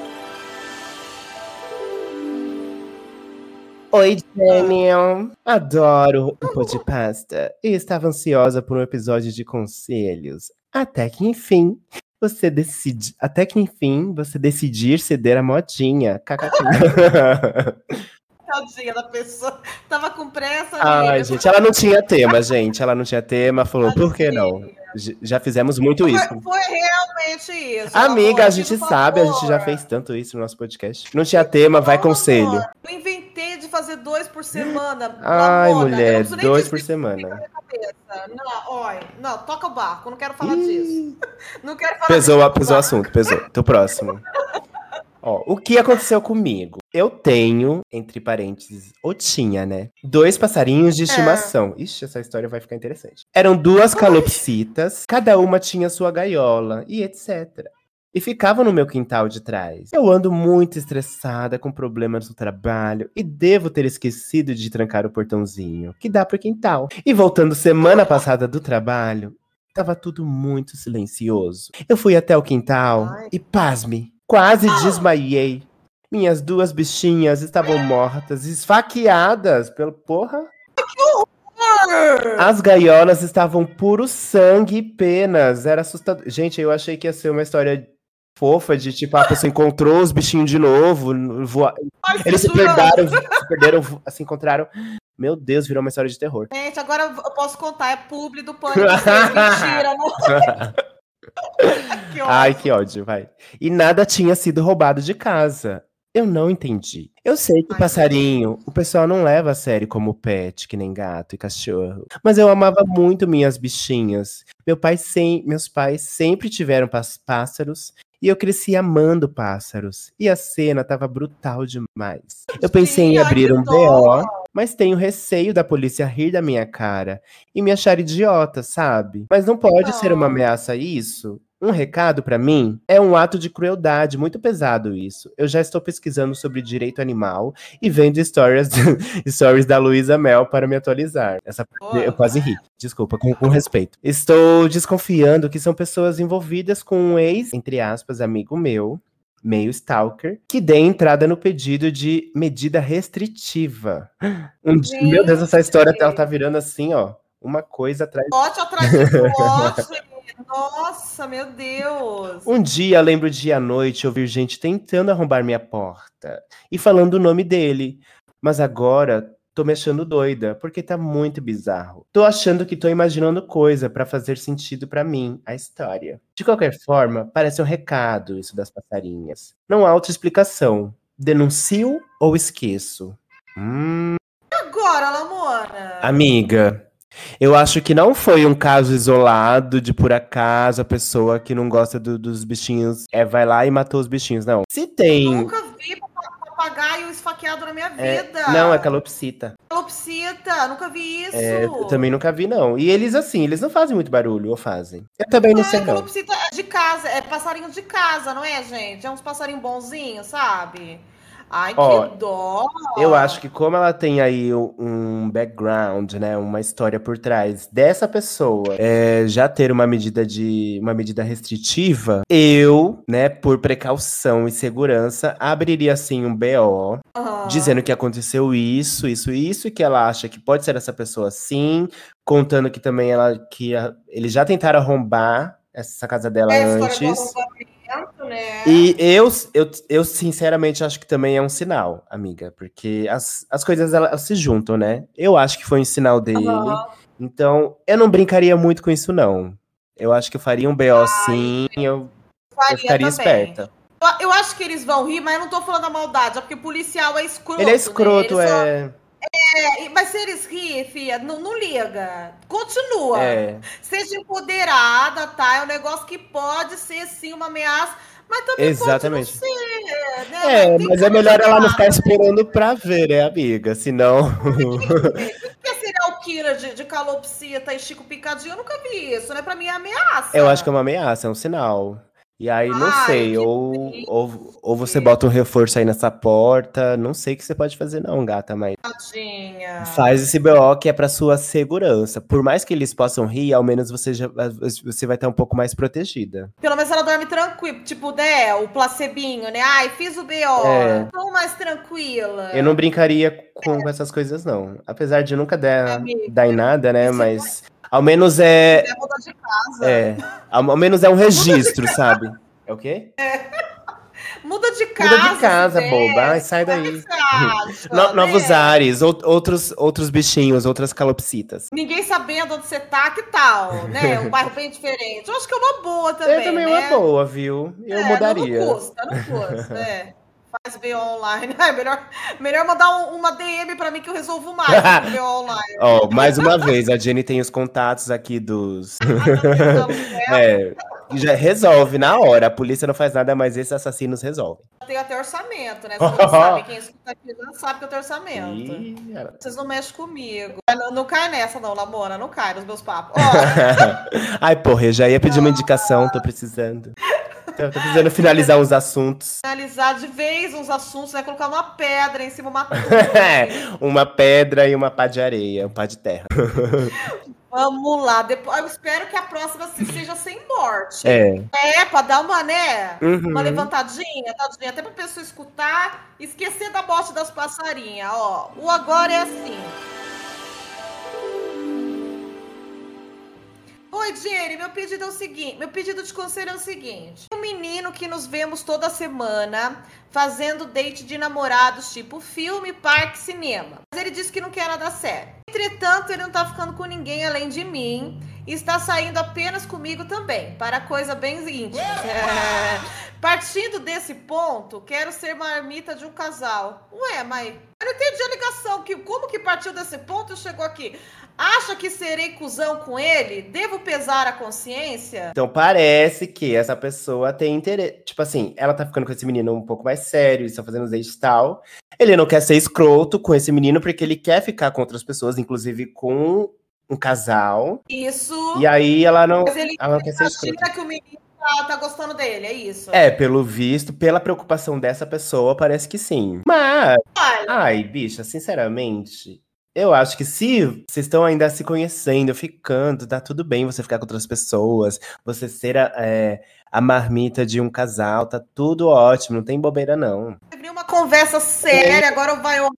Oi, Daniel. Adoro o pô de pasta. E estava ansiosa por um episódio de conselhos. Até que enfim. você decide, até que enfim, você decidir ceder a modinha. Tadinha da pessoa. Tava com pressa. Ai, amiga. gente, ela não tinha tema, gente. Ela não tinha tema, falou, por que não? Já fizemos muito Foi, isso. foi realmente isso. Amiga, amor, a gente por sabe, a gente já favor. fez tanto isso no nosso podcast. Não tinha tema, vai conselho. Eu inventei de fazer dois por semana. Ai, mulher, dois por semana. Não, olha, não, toca o barco, não quero falar Ih. disso. Não quero falar Pesou, disso. pesou o assunto, pesou. Tô próximo. Ó, o que aconteceu comigo? Eu tenho, entre parênteses, ou tinha, né? Dois passarinhos de estimação. Ixi, essa história vai ficar interessante. Eram duas calopsitas, cada uma tinha sua gaiola e etc. E ficavam no meu quintal de trás. Eu ando muito estressada com problemas no trabalho e devo ter esquecido de trancar o portãozinho, que dá pro quintal. E voltando semana passada do trabalho, Tava tudo muito silencioso. Eu fui até o quintal Ai. e, pasme, quase desmaiei. Minhas duas bichinhas estavam mortas, esfaqueadas pelo porra. As gaiolas estavam puro sangue e penas. Era assustador. Gente, eu achei que ia ser uma história fofa de tipo, a pessoa encontrou os bichinhos de novo. voa- Ai, Eles se perderam, se perderam, se encontraram. Meu Deus, virou uma história de terror. Gente, agora eu posso contar, é publi do pânico. Mentira, não. Que. Ai, que ódio, vai. E nada tinha sido roubado de casa. Eu não entendi. Eu sei que Ai, passarinho, o pessoal não leva a sério como pet, que nem gato e cachorro. Mas eu amava muito minhas bichinhas. Meu pai sem, meus pais sempre tiveram pás- pássaros e eu cresci amando pássaros. E a cena tava brutal demais. Eu pensei em Sim, ai, abrir um. BO, mas tenho receio da polícia rir da minha cara e me achar idiota, sabe? Mas não pode ser uma ameaça isso? Um recado pra mim é um ato de crueldade muito pesado isso. Eu já estou pesquisando sobre direito animal e vendo stories, stories da Luísa Mel para me atualizar. Essa Pô. eu quase ri. Desculpa, com, com respeito. Estou desconfiando que são pessoas envolvidas com um ex, entre aspas, amigo meu, meio stalker, que dê entrada no pedido de medida restritiva. Um dia- meu Deus, essa história ela tá virando assim, ó, uma coisa atrás Pote atrás de pote. Nossa, meu Deus. Um dia, lembro de à noite ouvir gente tentando arrombar minha porta e falando o nome dele. Mas agora tô me achando doida, porque tá muito bizarro. Tô achando que tô imaginando coisa pra fazer sentido pra mim, a história. De qualquer forma, parece um recado isso das passarinhas. Não há outra explicação. Denuncio ou esqueço? Hum, Agora, Lamona. amiga. Eu acho que não foi um caso isolado de por acaso a pessoa que não gosta do- dos bichinhos é, vai lá e matou os bichinhos. Não. Se tem. Nunca vi papagaio esfaqueado na minha é, vida. não, é calopsita. Calopsita, nunca vi isso. É, eu também nunca vi, não. E eles, assim, eles não fazem muito barulho, ou fazem? Eu também não sei, Ai, não. calopsita é de casa, é passarinho de casa, não é, gente? É uns passarinhos bonzinhos, sabe? Ai, Ó, que dó. Eu acho que como ela tem aí um background, né, uma história por trás dessa pessoa é, já ter uma medida de uma medida restritiva, eu, né, por precaução e segurança, abriria assim um BO Aham. dizendo que aconteceu isso, isso, isso, e que ela acha que pode ser essa pessoa sim, contando que também ela que a- eles já tentaram arrombar essa casa dela É antes. Né? E eu, eu, eu, sinceramente, acho que também é um sinal, amiga. Porque as, as coisas elas se juntam, né? Eu acho que foi um sinal dele. Aham. Então, eu não brincaria muito com isso, não. Eu acho que eu faria um BO sim, eu, eu ficaria também. esperta. Eu, eu acho que eles vão rir, mas eu não tô falando da maldade, é porque policial é escroto. Ele é escroto, né? Ele só- é. É, mas se eles rirem, filha, não, não liga. Continua. É. Seja empoderada, tá? É um negócio que pode ser, sim, uma ameaça, mas também Exatamente. pode ser, né? É, mas é melhor ela não ficar esperando pra ver, né, amiga? Senão. Porque serial killer de, de calopsita e Chico Picadinho, eu nunca vi isso, né? Pra mim é ameaça. eu acho que é uma ameaça, é um sinal. E aí, não Ai, sei, que ou, ou, ou você bota um reforço aí nessa porta. Não sei o que você pode fazer, não, gata, mas. Tadinha. Faz esse BO que é pra sua segurança. Por mais que eles possam rir, ao menos você, já, você vai estar um pouco mais protegida. Pelo menos ela dorme tranquila. Tipo, né? O placebinho, né? Ai, fiz o BO. É. Tô mais tranquila. Eu não brincaria com essas coisas, não. Apesar de nunca dar, Amigo, dar em nada, né? isso Mas ao menos é. É mudar de casa. É. Ao, menos é um registro, sabe? É o quê? Muda de casa. Muda de casa, se boba. Ai, sai é daí. acha, No- novos né? ares, ou- outros, outros bichinhos, outras calopsitas. Ninguém sabendo onde você tá, que tal, né? Um bairro bem diferente. Eu acho que é uma boa também, eu também né? uma boa, viu? Eu É, mudaria. Não custa, não custa, é. Faz BO online. É melhor, melhor mandar um- uma DM pra mim que eu resolvo mais que BO online. Ó, mais uma vez, a Jenny tem os contatos aqui dos. É, É, já resolve na hora. A polícia não faz nada, mas esses assassinos resolvem. eu tenho até orçamento, né? Vocês não sabem, quem escuta aqui sabe que eu tenho orçamento. Ih, Vocês não mexem comigo. Não, não cai nessa, não, Lamona. Não cai nos meus papos. Ai, porra, eu já ia pedir uma indicação, tô precisando. Tô, tô precisando finalizar uns assuntos. analisar de vez uns assuntos, né? Colocar uma pedra em cima, uma uma pedra e uma pá de areia, um pá de terra. Vamos lá. Depois, eu espero que a próxima se- seja sem morte. É. É, pra dar uma, né? Uhum. Uma levantadinha, tadinha, até pra pessoa escutar, esquecer da morte das passarinhas, ó. O agora é assim. Oi, Jenny, meu pedido é o seguinte, meu pedido de conselho é o seguinte. Um menino que nos vemos toda semana fazendo date de namorados, tipo filme, parque, cinema. Mas ele disse que não quer nada sério. Entretanto, ele não tá ficando com ninguém além de mim e está saindo apenas comigo também, para coisa bem íntima. Partindo desse ponto, quero ser marmita de um casal. Ué, mas eu não entendi a ligação. Que, como que partiu desse ponto e chegou aqui? Acha que serei cuzão com ele? Devo pesar a consciência? Então parece que essa pessoa tem interesse. Tipo assim, ela tá ficando com esse menino um pouco mais sério, eles estão fazendo os dates e tal. Ele não quer ser escroto com esse menino porque ele quer ficar com outras pessoas, inclusive com um casal. Isso. E aí ela não, Mas ele ela não quer ser escrota. que o menino tá, tá gostando dele, é isso? É, pelo visto, pela preocupação dessa pessoa, parece que sim. Mas, Olha, ai, bicha, sinceramente, eu acho que se vocês estão ainda se conhecendo, ficando, tá tudo bem você ficar com outras pessoas, você ser a, é, a marmita de um casal, tá tudo ótimo, não tem bobeira não. abrir uma conversa séria, agora vai honrar.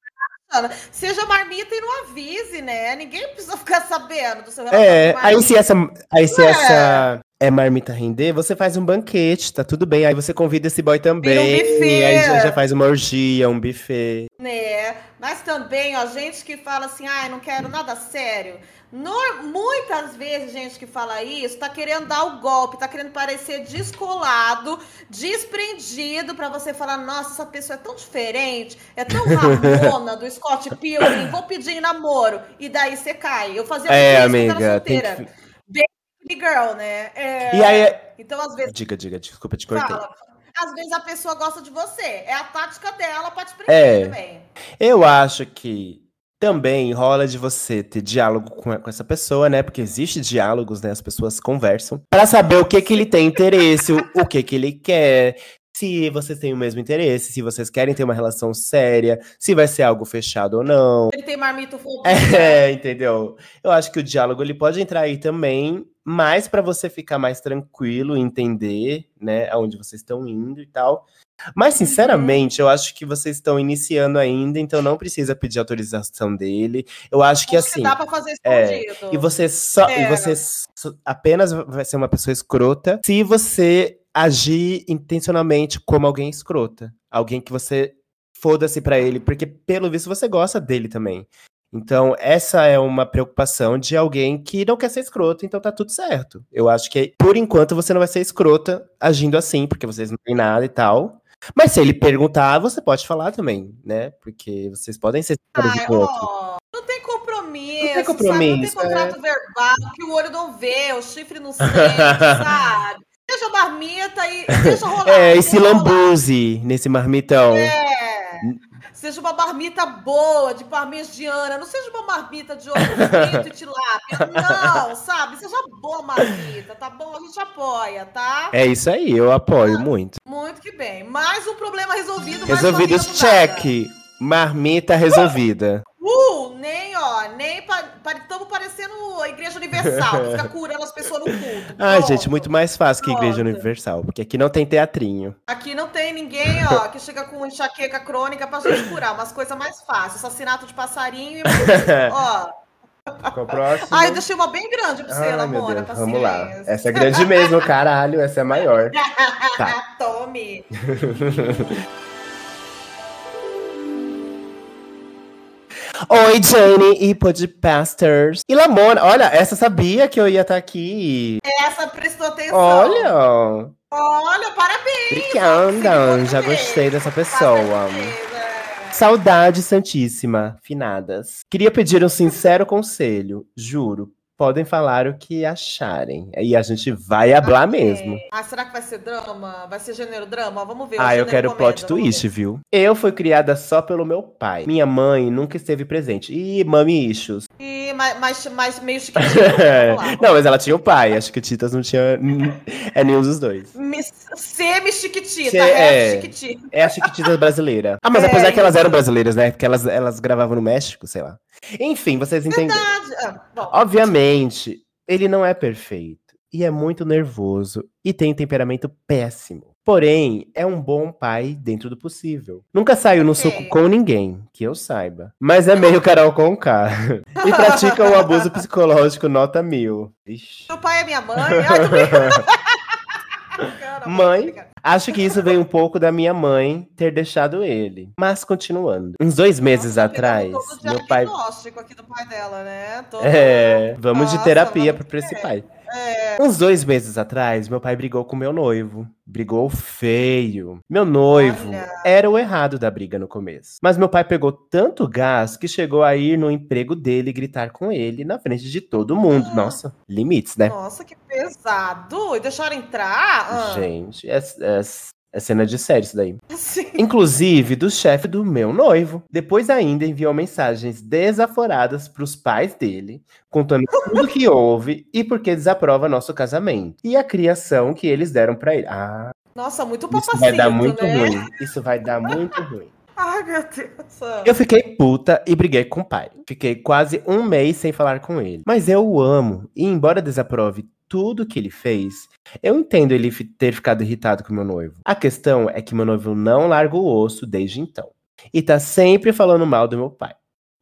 Seja marmita e não avise, né? Ninguém precisa ficar sabendo do seu É, relacionamento. aí se essa, aí se Ué. essa é marmita render, você faz um banquete, tá tudo bem. Aí você convida esse boy também, buffet. aí já, já faz uma orgia, um buffet. né? Mas também, ó, gente que fala assim, ai, não quero nada sério. Nor- muitas vezes, gente que fala isso, tá querendo dar o golpe, tá querendo parecer descolado, desprendido, pra você falar, nossa, essa pessoa é tão diferente, é tão ramona do Scott Pilgrim, vou pedir em namoro. E daí você cai. Eu fazia É, muito isso quando era amiga, tem solteira. que... Girl, né? É, E aí, Então, às vezes, diga, diga, desculpa, te cortei. fala. Às vezes a pessoa gosta de você. É a tática dela pra te prender É. também. Eu acho que também rola de você ter diálogo com, essa pessoa, né? Porque existe diálogos, né? As pessoas conversam Pra saber o que que ele tem interesse, o, o que que ele quer, se vocês têm o mesmo interesse, se vocês querem ter uma relação séria, se vai ser algo fechado ou não. Ele tem marmitofobia. É, entendeu? Eu acho que o diálogo ele pode entrar aí também, mais pra você ficar mais tranquilo, entender, né, aonde vocês estão indo e tal. Mas sinceramente, eu acho que vocês estão iniciando ainda, então não precisa pedir autorização dele. Eu acho que assim, dá pra fazer é, escondido. e você só e É. você só- apenas vai ser uma pessoa escrota se você agir intencionalmente como alguém escrota, alguém que você foda-se pra ele, porque pelo visto você gosta dele também. Então, essa é uma preocupação de alguém que não quer ser escroto, então tá tudo certo. Eu acho que, por enquanto, você não vai ser escrota agindo assim, porque vocês não têm nada e tal. Mas se ele perguntar, você pode falar também, né? Porque vocês podem ser escrotos um Ai, com outro. não tem compromisso. Não tem Sabe? Não compromisso, tem contrato verbal, que o olho não vê, o chifre não sente, sabe? Seja marmita e deixa rolar. É, e se deixa lambuze nesse marmitão. É. Seja uma marmita boa, de parmegiana. Não seja uma marmita de ovo frito e tilápia. Não, sabe? Seja boa marmita, tá bom? A gente apoia, tá? É isso aí, eu apoio muito. Muito que bem. Mais um problema resolvido. mudada. check. Marmita resolvida. Uh, nem, ó, nem Estamos parecendo a Igreja Universal, que fica curando as pessoas no culto. Ai, gente, muito mais fácil que a Igreja Universal, porque aqui não tem teatrinho. Aqui não tem ninguém, ó, que chega com enxaqueca crônica pra gente curar. Umas coisas mais fáceis. Assassinato de passarinho e. ó. Qual próximo? Ai, deixei uma bem grande pra você, Ai, Lamona. Vamos lá. Essa é grande mesmo, caralho. Essa é maior. Tá. Tome. Oi, Jane e Podpasters. E Lamona, olha, essa sabia que eu ia estar tá aqui. Essa prestou atenção. Olha. Olha, parabéns. Obrigada, já gostei dessa pessoa. Saudade Santíssima, finadas. Queria pedir um sincero conselho, juro podem falar o que acharem. E a gente vai hablar okay. mesmo. Ah, será que vai ser drama? Vai ser gênero drama? Vamos ver. Ah, eu quero plot twist, viu? Eu fui criada só pelo meu pai. Minha mãe nunca esteve presente. E mami issues. E mais, mais, meio chiquititas. não, mas ela tinha o pai. As chiquititas não tinha é nenhum dos dois. Semi-chiquitita. É, é, chiquitita. é a chiquitita brasileira. Ah, mas é, apesar que elas eram brasileiras, né? Porque elas, elas gravavam no México, sei lá. Enfim, vocês entenderam. Ah, Obviamente, ele não é perfeito. E é muito nervoso. E tem temperamento péssimo. Porém, é um bom pai dentro do possível. Nunca saiu no suco com ninguém, que eu saiba. Mas é meio Carol com K. e pratica o um abuso psicológico nota mil. Ixi. Meu pai é minha mãe. Mãe, acho que isso veio um pouco da minha mãe ter deixado ele. Mas continuando. Uns dois meses Nossa, atrás, meu pai. aqui do pai dela, né? Todo... É, vamos Nossa, de terapia para esse pai. É. Uns dois meses atrás, meu pai brigou com meu noivo. Brigou feio. Meu noivo Olha. era o errado da briga no começo. Mas meu pai pegou tanto gás que chegou a ir no emprego dele gritar com ele na frente de todo mundo. Ah. Nossa, limites, né? Nossa, que pesado. E deixaram entrar? Ah. Gente, é, é é cena de série isso daí. Sim. Inclusive do chefe do meu noivo. Depois ainda enviou mensagens desaforadas para os pais dele, contando tudo que houve e porque desaprova nosso casamento. E a criação que eles deram para ele. Ah. Nossa, muito papacito, Isso vai dar muito né? ruim. Isso vai dar muito ruim. Ai, meu Deus. Eu fiquei puta e briguei com o pai. Fiquei quase um mês sem falar com ele. Mas eu o amo. E embora desaprove tudo que ele fez, eu entendo ele ter ficado irritado com meu noivo. A questão é que meu noivo não larga o osso desde então. E tá sempre falando mal do meu pai.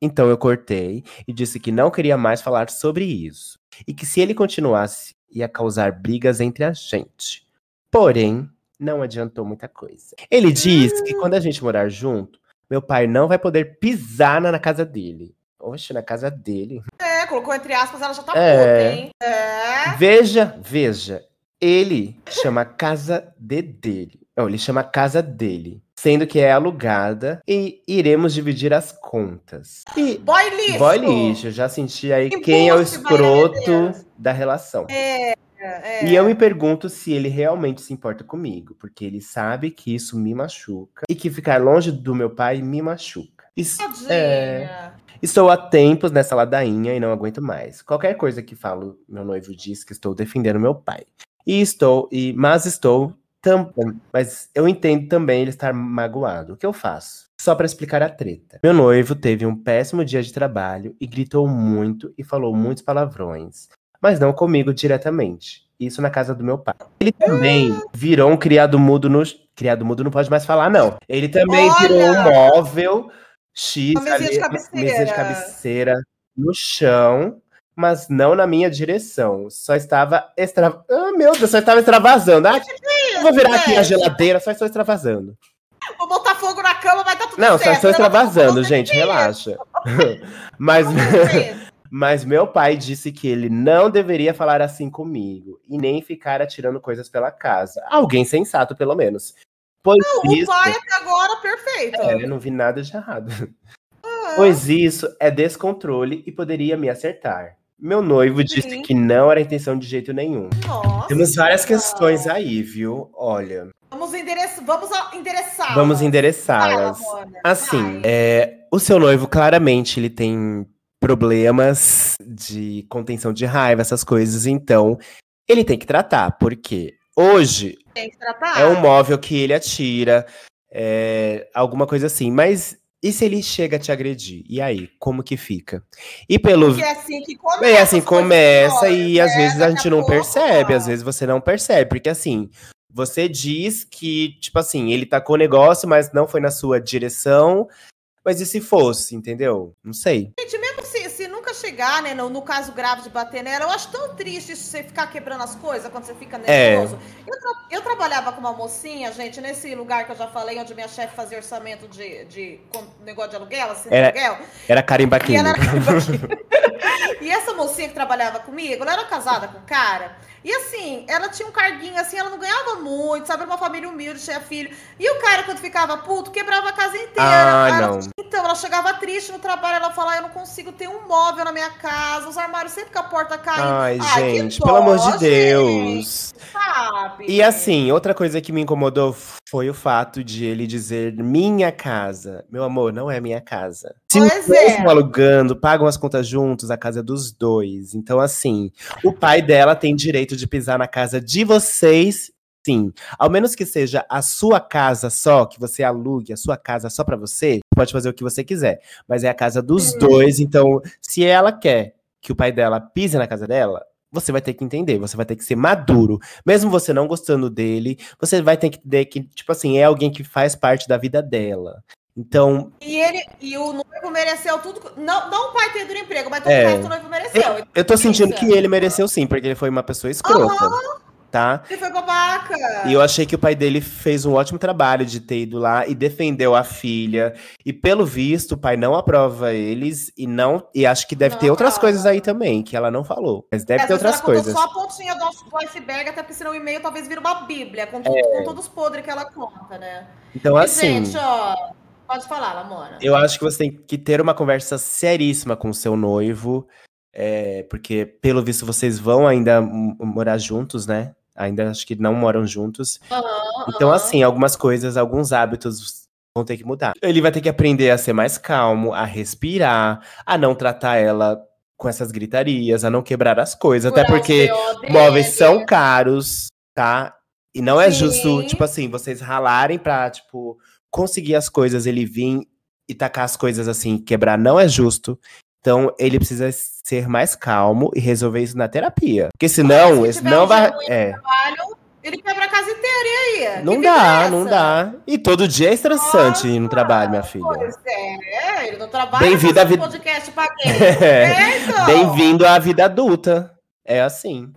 Então eu cortei e disse que não queria mais falar sobre isso. E que se ele continuasse, ia causar brigas entre a gente. Porém, não adiantou muita coisa. Ele diz que quando a gente morar junto, meu pai não vai poder pisar na casa dele. Oxe, na casa dele. É, colocou entre aspas, ela já tá é. puta, hein? É. Veja, veja. Ele chama casa de dele. Não, ele chama casa dele. Sendo que é alugada e iremos dividir as contas. E boy lixo! Boy lixo, já senti aí quem é o escroto da relação. É. É. E eu me pergunto se ele realmente se importa comigo, porque ele sabe que isso me machuca e que ficar longe do meu pai me machuca. Isso, é, Estou há tempos nessa ladainha e não aguento mais. Qualquer coisa que falo, meu noivo diz que estou defendendo meu pai. E estou, e mas estou também, mas eu entendo também ele estar magoado. O que eu faço? Só para explicar a treta. Meu noivo teve um péssimo dia de trabalho e gritou muito e falou muitos palavrões, mas não comigo diretamente. Isso na casa do meu pai. Ele também virou um criado mudo no criado mudo não pode mais falar não. Ele também Olha! virou um móvel X uma mesinha ali, de cabeceira. Mesinha de cabeceira no chão, mas não na minha direção. Só estava extra... Ah, meu Deus, só estava extravasando. Ah, eu vou virar aqui a geladeira, só estou extravasando. Vou botar fogo na cama, vai dar tudo não, certo. Não, só estou extravasando, gente, relaxa. mas... Mas meu pai disse que ele não deveria falar assim comigo e nem ficar atirando coisas pela casa. Alguém sensato, pelo menos. Pois não, isso, o pai até agora perfeito. É, eu não vi nada de errado. Ah. Pois isso é descontrole e poderia me acertar. Meu noivo Sim. disse que não era intenção de jeito nenhum. Nossa. Temos várias questões aí, viu? Olha. Vamos, endereçar. Vamos endereçá-las. Vamos endereçá-las. Assim, é, o seu noivo, claramente, ele tem problemas de contenção de raiva, essas coisas. Então, ele tem que tratar, porque hoje tratar. É um móvel que ele atira, é, alguma coisa assim. Mas E se ele chega a te agredir? E aí, como que fica? E pelo. Porque é assim que começa. Bem, assim começa e às né? vezes a gente não pouco, percebe, ó. às vezes você não percebe, porque assim, você diz que, tipo assim, ele tacou o negócio, mas não foi na sua direção. Mas e se fosse, entendeu? Não sei. Gente, mesmo se, chegar, né, no, no caso grave de bater nela, eu acho tão triste isso, você ficar quebrando as coisas quando você fica É. nervoso. Eu, tra- eu trabalhava com uma mocinha, gente, nesse lugar que eu já falei, onde minha chefe fazia orçamento de, de negócio de aluguel, assim, Era- aluguel. Era carimbaquinho. era E essa mocinha que trabalhava comigo, ela era casada com um cara. E assim, ela tinha um carguinho assim, ela não ganhava muito, sabe? Era uma família humilde, tinha filho. E o cara, quando ficava puto, quebrava a casa inteira. Ah, ela- não. então, ela chegava triste no trabalho, ela falava, eu não consigo ter um móvel na minha casa, os armários sempre com a porta caindo. Ai, que gente, dó, pelo amor de gente, Deus. sabe? E assim, outra coisa que me incomodou foi o fato de ele dizer minha casa. Meu amor, não é minha casa. Se os Pois dois é. estão alugando, pagam as contas juntos, a casa é dos dois. Então, assim, o pai dela tem direito de pisar na casa de vocês. Sim, ao menos que seja a sua casa só, que você alugue a sua casa só pra você, pode fazer o que você quiser. Mas é a casa dos Hum. dois, então se ela quer que o pai dela pise na casa dela, você vai ter que entender, você vai ter que ser maduro. Mesmo você não gostando dele, você vai ter que entender que, tipo assim, é alguém que faz parte da vida dela. Então, E ele e o noivo mereceu tudo. Não, não o pai ter do emprego, mas todo É. o resto o noivo mereceu. eu tô sentindo que ele mereceu sim, porque ele foi uma pessoa escrota, tá? Ele foi babaca. E eu achei que o pai dele fez um ótimo trabalho de ter ido lá e defendeu a filha. E pelo visto, o pai não aprova eles e não. E acho que deve Não ter outras aprova. coisas aí também, que ela não falou. Mas deve Às ter outras coisas. só a pontinha do, do iceberg, até porque senão o e-mail talvez vira uma bíblia, com, tudo, com todos os podres que ela conta, né? Então, E, assim. gente, ó, pode falar, Lamona. Eu acho que você tem que ter uma conversa seríssima com o seu noivo, é, porque, pelo visto, vocês vão ainda morar juntos, né? Ainda acho que não moram juntos. Aham, Então, aham. assim, algumas coisas, alguns hábitos vão ter que mudar. Ele vai ter que aprender a ser mais calmo, a respirar, a não tratar ela com essas gritarias, a não quebrar as coisas. Até Furar os porque móveis são caros, tá? E não é Sim. justo, tipo assim, vocês ralarem pra, tipo, conseguir as coisas, ele vir e tacar as coisas assim, quebrar, não é justo. Então, ele precisa ser mais calmo e resolver isso na terapia. Porque senão, se isso tiver não vai. É, Trabalho, ele quebra a casa inteira, e aí? não dá, é não dá. E todo dia é estressante ir no trabalho, minha filha. Pois é, ele não trabalha Bem-vindo à vida- podcast pra quem? É. É, então. Bem-vindo à vida adulta. É assim.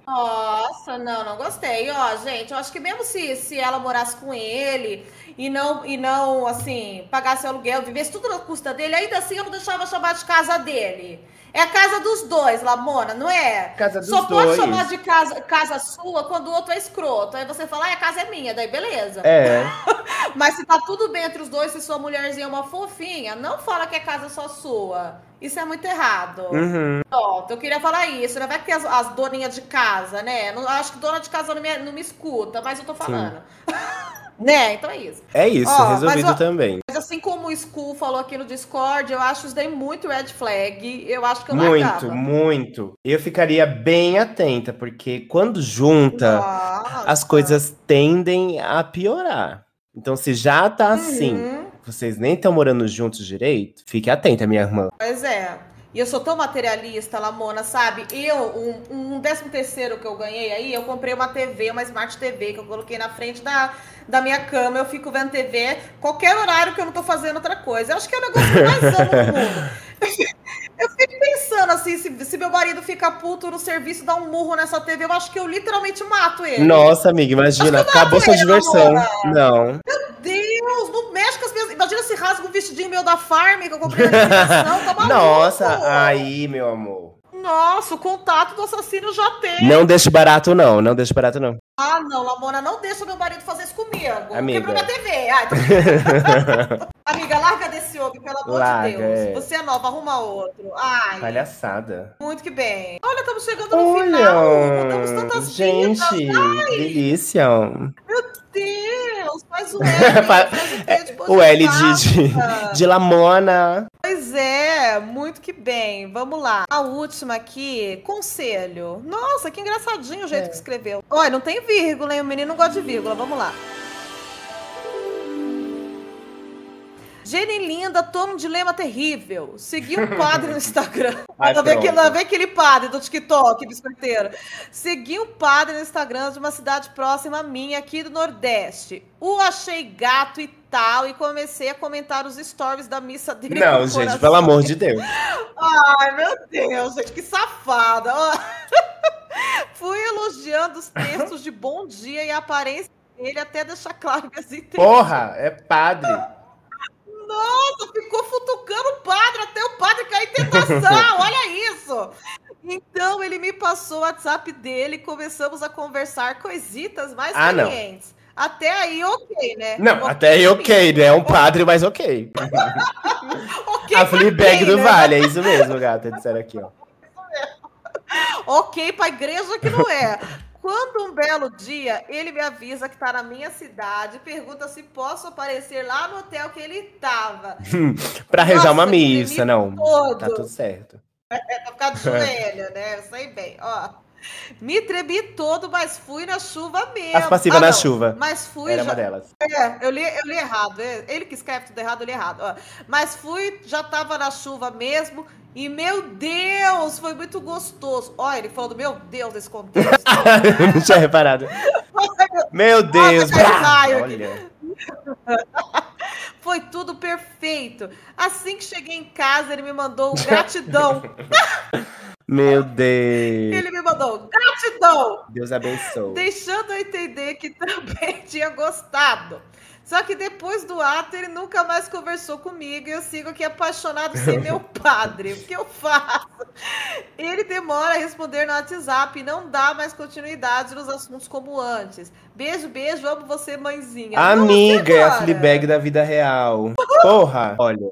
Nossa, não, não gostei. Ó, gente, eu acho que mesmo se, se ela morasse com ele e não, e não, assim, pagasse aluguel, vivesse tudo na custa dele, ainda assim eu não deixava chamar de casa dele. É a casa dos dois, Lamona, não é? Casa dos Só pode dois. chamar de casa, casa sua quando o outro é escroto. Aí você fala, ah, a casa é minha, daí beleza. É. Mas se tá tudo bem entre os dois, se sua mulherzinha é uma fofinha, não fala que é casa só sua. Isso é muito errado. Uhum. Pronto, eu queria falar isso, né? Vai que as, as doninhas de casa, né? Não, acho que dona de casa não me, não me escuta, mas eu tô falando. né? Então é isso. É isso, Ó, mas, resolvido ó, também. Mas assim como o School falou aqui no Discord, eu acho isso daí muito red flag. Eu acho que eu Muito, largava. muito. Eu ficaria bem atenta, porque quando junta, Nossa. as coisas tendem a piorar. Então, se já tá assim, Uhum. vocês nem estão morando juntos direito, fique atenta, minha irmã. Pois é. E eu sou tão materialista, Lamona, sabe? Eu, um, um décimo terceiro que eu ganhei aí, eu comprei uma TV, uma Smart TV, que eu coloquei na frente da, da minha cama. Eu fico vendo TV qualquer horário que eu não tô fazendo outra coisa. Eu acho que é o negócio que mais amo no mundo. Eu fico pensando assim, se, se meu marido fica puto no serviço, dá um murro nessa TV, eu acho que eu literalmente mato ele. Nossa, amiga, imagina, acabou sua diversão. Não. Deus, não mexe com as minhas. Imagina se rasga um vestidinho meu da Farm que eu comprei na liquidação, tá maluco? Nossa, aí, meu amor. Nossa, o contato do assassino já tem. Não deixe barato, não. Não deixe barato, não. Ah, não, Lamona, não deixa meu marido fazer isso comigo. Amiga. Quebrou minha TV. Ai, tô... Amiga, desse homem, pelo amor Larga, de Deus. é. Você é nova, arruma outro. Ai, Palhaçada. muito que bem. Olha, estamos chegando no final. Mudamos Olha, tantas gente, vidas. delícia. Deus, faz o L. Faz o L de, de, de Lamona. Pois é, muito que bem. Vamos lá. A última aqui, conselho. Nossa, que engraçadinho o jeito É. que escreveu. Olha, não tem vírgula, hein? O menino não gosta de vírgula. Vamos lá. Jenny linda, tô num dilema terrível. Segui um padre no Instagram. Ai, Lá vem, aquele, lá vem aquele padre do TikTok, biscoiteiro. Segui um padre no Instagram de uma cidade próxima a minha, aqui do Nordeste. O achei gato e tal, e comecei a comentar os stories da missa dele. Não, gente, coração. pelo amor de Deus. Ai, meu Deus, gente, que safada. Fui elogiando os textos de bom dia e a aparência dele até deixar claro minhas intenções. Porra, é padre. Nossa, ficou futucando o padre até o padre cair em tentação. Olha isso. Então ele me passou o WhatsApp dele e começamos a conversar coisitas mais Ah, não. calientes. Até aí, ok, né? Não, Ok até aí ok, né? É um padre, mas ok. Ok A Fleabag do né? Vale, é isso mesmo, gata. Disseram aqui, ó. Ok pra igreja que não é. Quando um belo dia ele me avisa que tá na minha cidade pergunta se posso aparecer lá no hotel que ele tava. Pra rezar uma missa, não. todo. Tá tudo certo. É pra ficar de joelho, né? Eu sei bem. Ó. Me tremi todo, mas fui na chuva mesmo. As passivas Ah, na não. chuva. Mas fui Era já. uma delas. É, eu li, eu li errado. é, Ele que escreve tudo errado, eu li errado. ó. Mas fui, já tava na chuva mesmo. E, meu Deus, foi muito gostoso. Olha, ele falando, meu Deus, desse contexto. não tinha reparado. Meu Deus, raio aqui. olha. Foi tudo perfeito. Assim que cheguei em casa, ele me mandou um gratidão. Meu Deus. ele me mandou gratidão. Deus abençoe. deixando eu entender que também tinha gostado. Só que depois do ato, ele nunca mais conversou comigo e eu sigo aqui apaixonado sem meu padre. O que eu faço? Ele demora a responder no WhatsApp e não dá mais continuidade nos assuntos como antes. Beijo, beijo, amo você, mãezinha. Amiga, é a Fleabag da vida real. Porra, olha.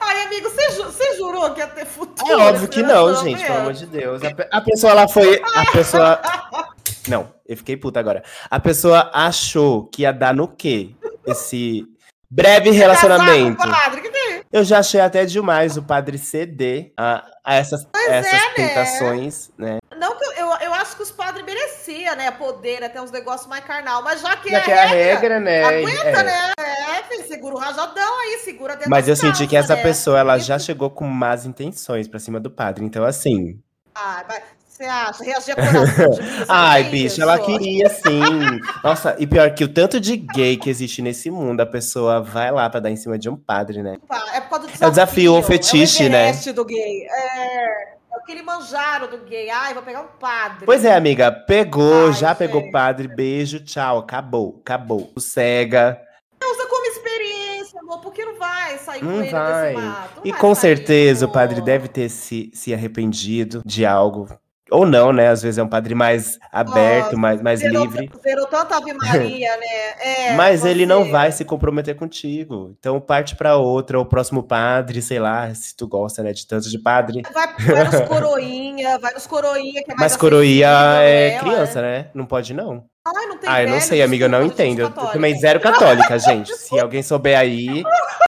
Ai, amigo, você, ju- jurou que ia ter futuro? É óbvio que não, relacionamento? gente, pelo amor de Deus. A, pe- a pessoa ela foi. A pessoa. Não, eu fiquei puta agora. A pessoa achou que ia dar no quê? Esse breve relacionamento. É? Eu já achei até demais o padre ceder a, a essas, essas é, né? tentações, né? Não que eu, eu, eu acho que os padres mereciam, né? Poder, até uns negócios mais carnal. Mas já que Já é que é a regra, né? Aguenta, é. né? É, filho, segura o rajadão aí, segura dentro Mas eu das senti que essa né? pessoa, ela já chegou com más intenções pra cima do padre. Então, assim. Ah, mas você acha? Reagir a coração de Ai, é bicho, ela queria sim. Nossa, e pior que o tanto de gay que existe nesse mundo, a pessoa vai lá pra dar em cima de um padre, né? É por causa do É o desafio, o é fetiche, o né? Do gay. É, é o que ele manjaram do gay. Ai, vou pegar um padre. Pois é, amiga, pegou, Ai, já pegou gente. o padre, beijo, tchau, acabou, acabou. Cega. Usa como experiência, amor, porque não vai sair com Não ele vai. desse mato. não E com certeza o padre deve ter se, se arrependido de algo. Ou não, né? Às vezes é um padre mais aberto, Nossa, mais, mais Zerou, livre. zerou tanta Ave Maria, né? É, Mas ele não você- vai se comprometer contigo. Então parte pra outra, o próximo padre, sei lá, se tu gosta, né, de tanto de padre. Vai, vai nos coroinha, vai nos coroinha, que é mais Mas coroinha é ela, criança, né? Não pode não. Ai, não tem Ah, eu não velho, sei, amiga, eu não entendo. Eu também zero católica, gente. Se alguém souber aí,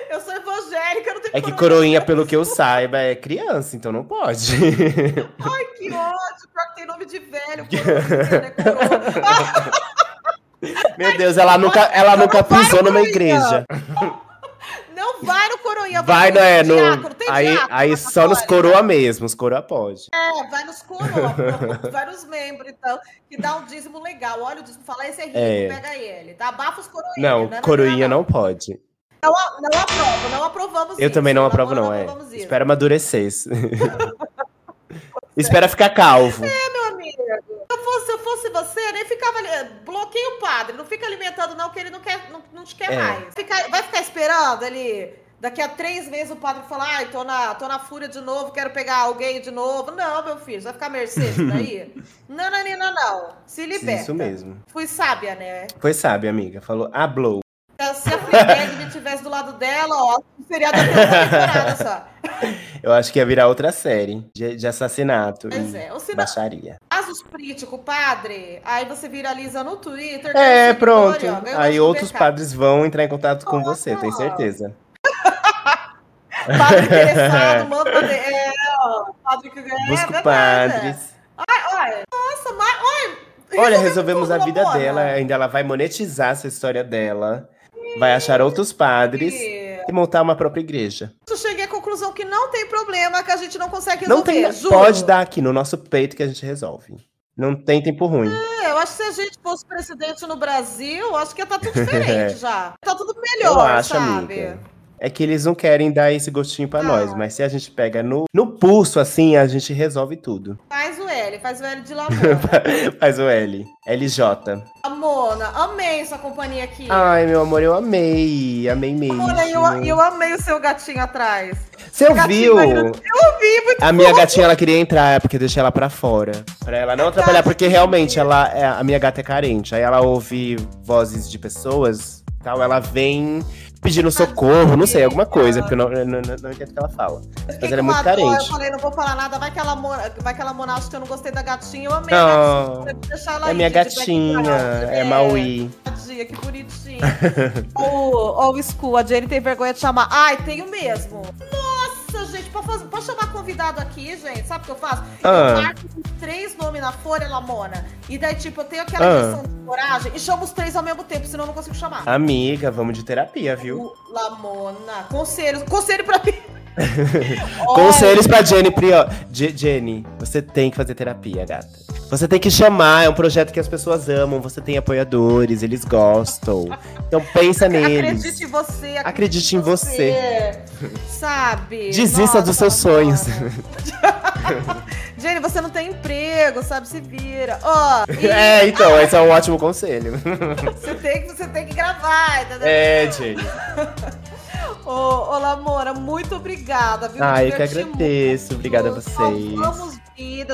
Eu sou evangélica, não tem é que coroinha, pelo que eu saiba, é criança, então não pode. Ai, que ódio, pior que tem nome de velho. coroinha, né, coroa. Meu Deus, ela nunca, ela nunca pisou numa igreja. Não vai no coroinha. Vai, não é? No, diácono, tem aí diácono aí só nos coroa mesmo, os coroa pode. É, vai nos coroa, vai nos membros, então, que dá um dízimo legal. Olha o dízimo, fala, esse é rico, É. pega ele, tá? Abafa os coroinhas. Não, né? coroinha não pode. Não, não aprovo, não aprovamos Eu isso. também não aprovo, boa, não, é. isso. Espera amadurecer. Espera ficar calvo. meu amigo. Se eu fosse, se eu fosse você, nem ficava ali. Bloqueia o padre. Não fica alimentando, não, que ele não quer, não, não te quer É. mais. Fica- vai ficar esperando ali. Daqui a três meses o padre falar, ai, tô na, tô na fúria de novo, quero pegar alguém de novo. Não, meu filho, vai ficar à mercê disso daí? não, não, não, não. Se liberta. Isso mesmo. Fui sábia, né? Foi sábio, amiga. Falou, ah, blow. Se a Fleabag estivesse do lado dela, ó, seria da temporada só. Eu acho que ia virar outra série de, de assassinato Pois e é. Ou se baixaria. casos críticos, padre, aí você viraliza no Twitter. É, pronto. ó, Aí outros padres vão entrar em contato com você, tenho certeza. Padre interessado, manda é, ó, padre que ganha. Busco é padres. é. Olha, nossa, mas olha. Olha, resolvemos a vida dela, ainda ela vai monetizar essa história dela. Vai achar outros padres. E- e montar uma própria igreja. Eu cheguei à conclusão que não tem problema, que a gente não consegue Não resolver, tem, juro. pode dar aqui no nosso peito que a gente resolve. Não tem tempo ruim. É, eu acho que se a gente fosse presidente no Brasil, acho que ia estar tudo diferente já. Tá tudo Eu melhor, acho, sabe? amiga. É que eles não querem dar esse gostinho pra Ah. nós, mas se a gente pega no, no pulso, assim, a gente resolve tudo. Faz o L, faz o L de Lamona. Faz o L. LJ. Lamona, amei sua companhia aqui. Ai, meu amor, eu amei. Amei mesmo. Olha, eu, eu amei o seu gatinho atrás. Você ouviu? Eu ouvi, muito A minha gatinha, ela queria entrar, porque eu deixei ela pra fora. Pra ela não atrapalhar, porque realmente ela, é- a minha gata é carente. Aí ela ouve vozes de pessoas, tal, ela vem pedindo socorro, não sei, alguma coisa, porque eu não, não, não, não entendo o que ela fala. Eu Mas fiquei ela é muito dó, Eu carente. falei, não vou falar nada, vai que ela, vai que ela mona, acho que eu não gostei da gatinha. Eu amei Não, a É aí minha gatinha, é Maui. Tadinha, que bonitinho. Ô, ô, School, a Jenny tem vergonha de chamar. Ai, tenho mesmo. Nossa, gente, pra, fazer, chamar convidado aqui, gente, sabe o que eu faço? Ah. Eu marco três nomes na folha, Lamona. E daí, tipo, eu tenho aquela Ah. questão de coragem e chamo os três ao mesmo tempo, senão eu não consigo chamar. Amiga, vamos de terapia, viu? O Lamona. Conselhos. Conselho pra mim. Conselhos pra Jenny Prio. Je- Jenny, você tem que fazer terapia, gata. Você tem que chamar, é um projeto que as pessoas amam, você tem apoiadores, eles gostam. Então pensa neles. Acredite em você. Acredite em você. Sabe? Desista Nossa, dos seus sonhos. Jenny, você não tem emprego, sabe? Se vira. Ó, e É, então, esse é um ótimo conselho. você, tem, que- você tem que gravar, entendeu? É, Jenny. Ô, ô, Lamora, muito obrigada, viu? Ah, eu que agradeço. muito. Obrigada a vocês. Salvamos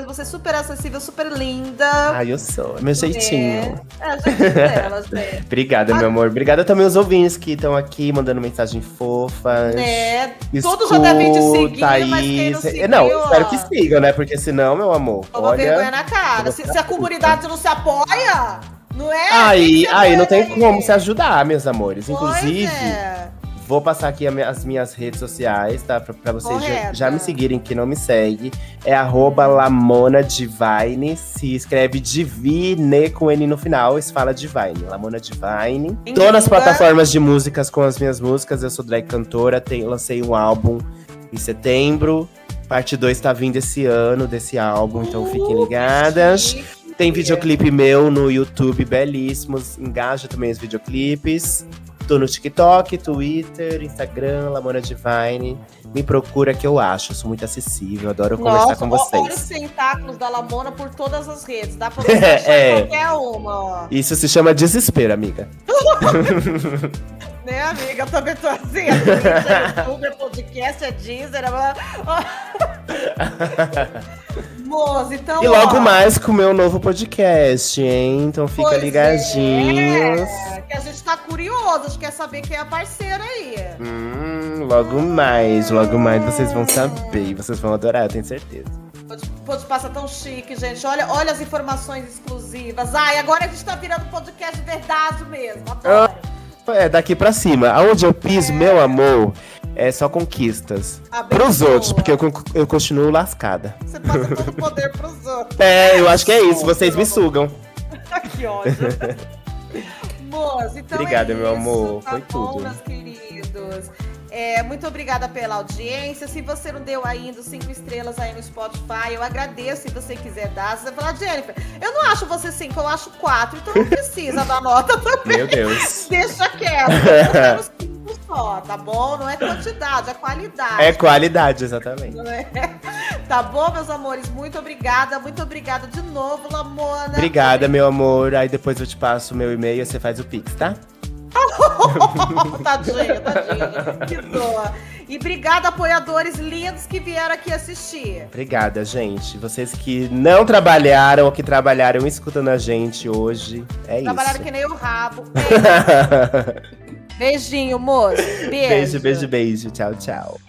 você é super acessível, super linda. Ai, eu sou. É meu jeitinho. É, é a jeitinho dela, gente. Obrigada, meu amor. Obrigada também aos ouvintes que estão aqui mandando mensagem fofa. É, todos já devem te seguir, mas quem não seguiu, Não, ó, espero que sigam, né? Porque senão, meu amor, Toma vergonha olha... na cara. Se, se a comunidade não se apoia, não é? Aí, aí não tem como se ajudar, meus amores. Pois Inclusive, é. Vou passar aqui as minhas redes sociais, tá? Pra, pra vocês já, já me seguirem, que não me segue. É arroba Lamona Divine. Se escreve Divine com N no final. Se fala Divine. Lamona Divine. Em Tô nas língua. plataformas de músicas com as minhas músicas. Eu sou drag cantora. Tenho, lancei um álbum em setembro. Parte 2 tá vindo esse ano desse álbum, então fiquem Uh, ligadas. que chique. Tem videoclipe meu no YouTube, belíssimos. Engaja também os videoclipes. Tô no TikTok, Twitter, Instagram, Lamona Divine. Me procura que eu acho. Eu sou muito acessível, adoro conversar Nossa, com ó- Olha os vocês. tentáculos da Lamona por todas as redes. Dá pra você achar É. qualquer uma, ó. Isso se chama desespero, amiga. Né, amiga? Eu também tô assim. é YouTube, podcast, é Deezer. É... Moça, então. E logo ó, mais com o meu novo podcast, hein? Então fica pois ligadinhos. É, que a gente tá curioso, a gente quer saber quem é a parceira aí. Hum, logo mais, logo mais vocês vão saber. e Vocês vão adorar, eu tenho certeza. Pode, passar tão chique, gente. Olha, olha as informações exclusivas. Ai, agora a gente tá virando podcast de verdade mesmo. Adoro. É, daqui pra cima. Aonde eu piso, meu amor, é só conquistas. Pros Abençoa. outros, porque eu, eu continuo lascada. Você passa todo o poder pros outros. É, eu acho que é isso, vocês me sugam. que ódio. Moça, então Obrigada, é meu amor. tá Foi bom, tudo. meus queridos. É, muito obrigada pela audiência. Se você não deu ainda cinco estrelas aí no Spotify, eu agradeço se você quiser dar. Você vai falar, Jennifer, eu não acho você cinco, eu acho quatro, então não precisa dar nota também. Meu Deus. Deixa quieto. Eu quero cinco só, tá bom? Não é quantidade, é qualidade. É qualidade, exatamente. É? Tá bom, meus amores? Muito obrigada, muito obrigada de novo, Lamona. Obrigada, meu amor. Aí depois eu te passo o meu e-mail e você faz o Pix, tá? tadinha, tadinha. Que dó. E obrigada, apoiadores lindos que vieram aqui assistir. Obrigada, gente. Vocês que não trabalharam ou que trabalharam escutando a gente hoje. É Trabalharam isso. que nem o rabo. Beijinho, moço. Beijo. beijo, beijo, beijo. Tchau, tchau.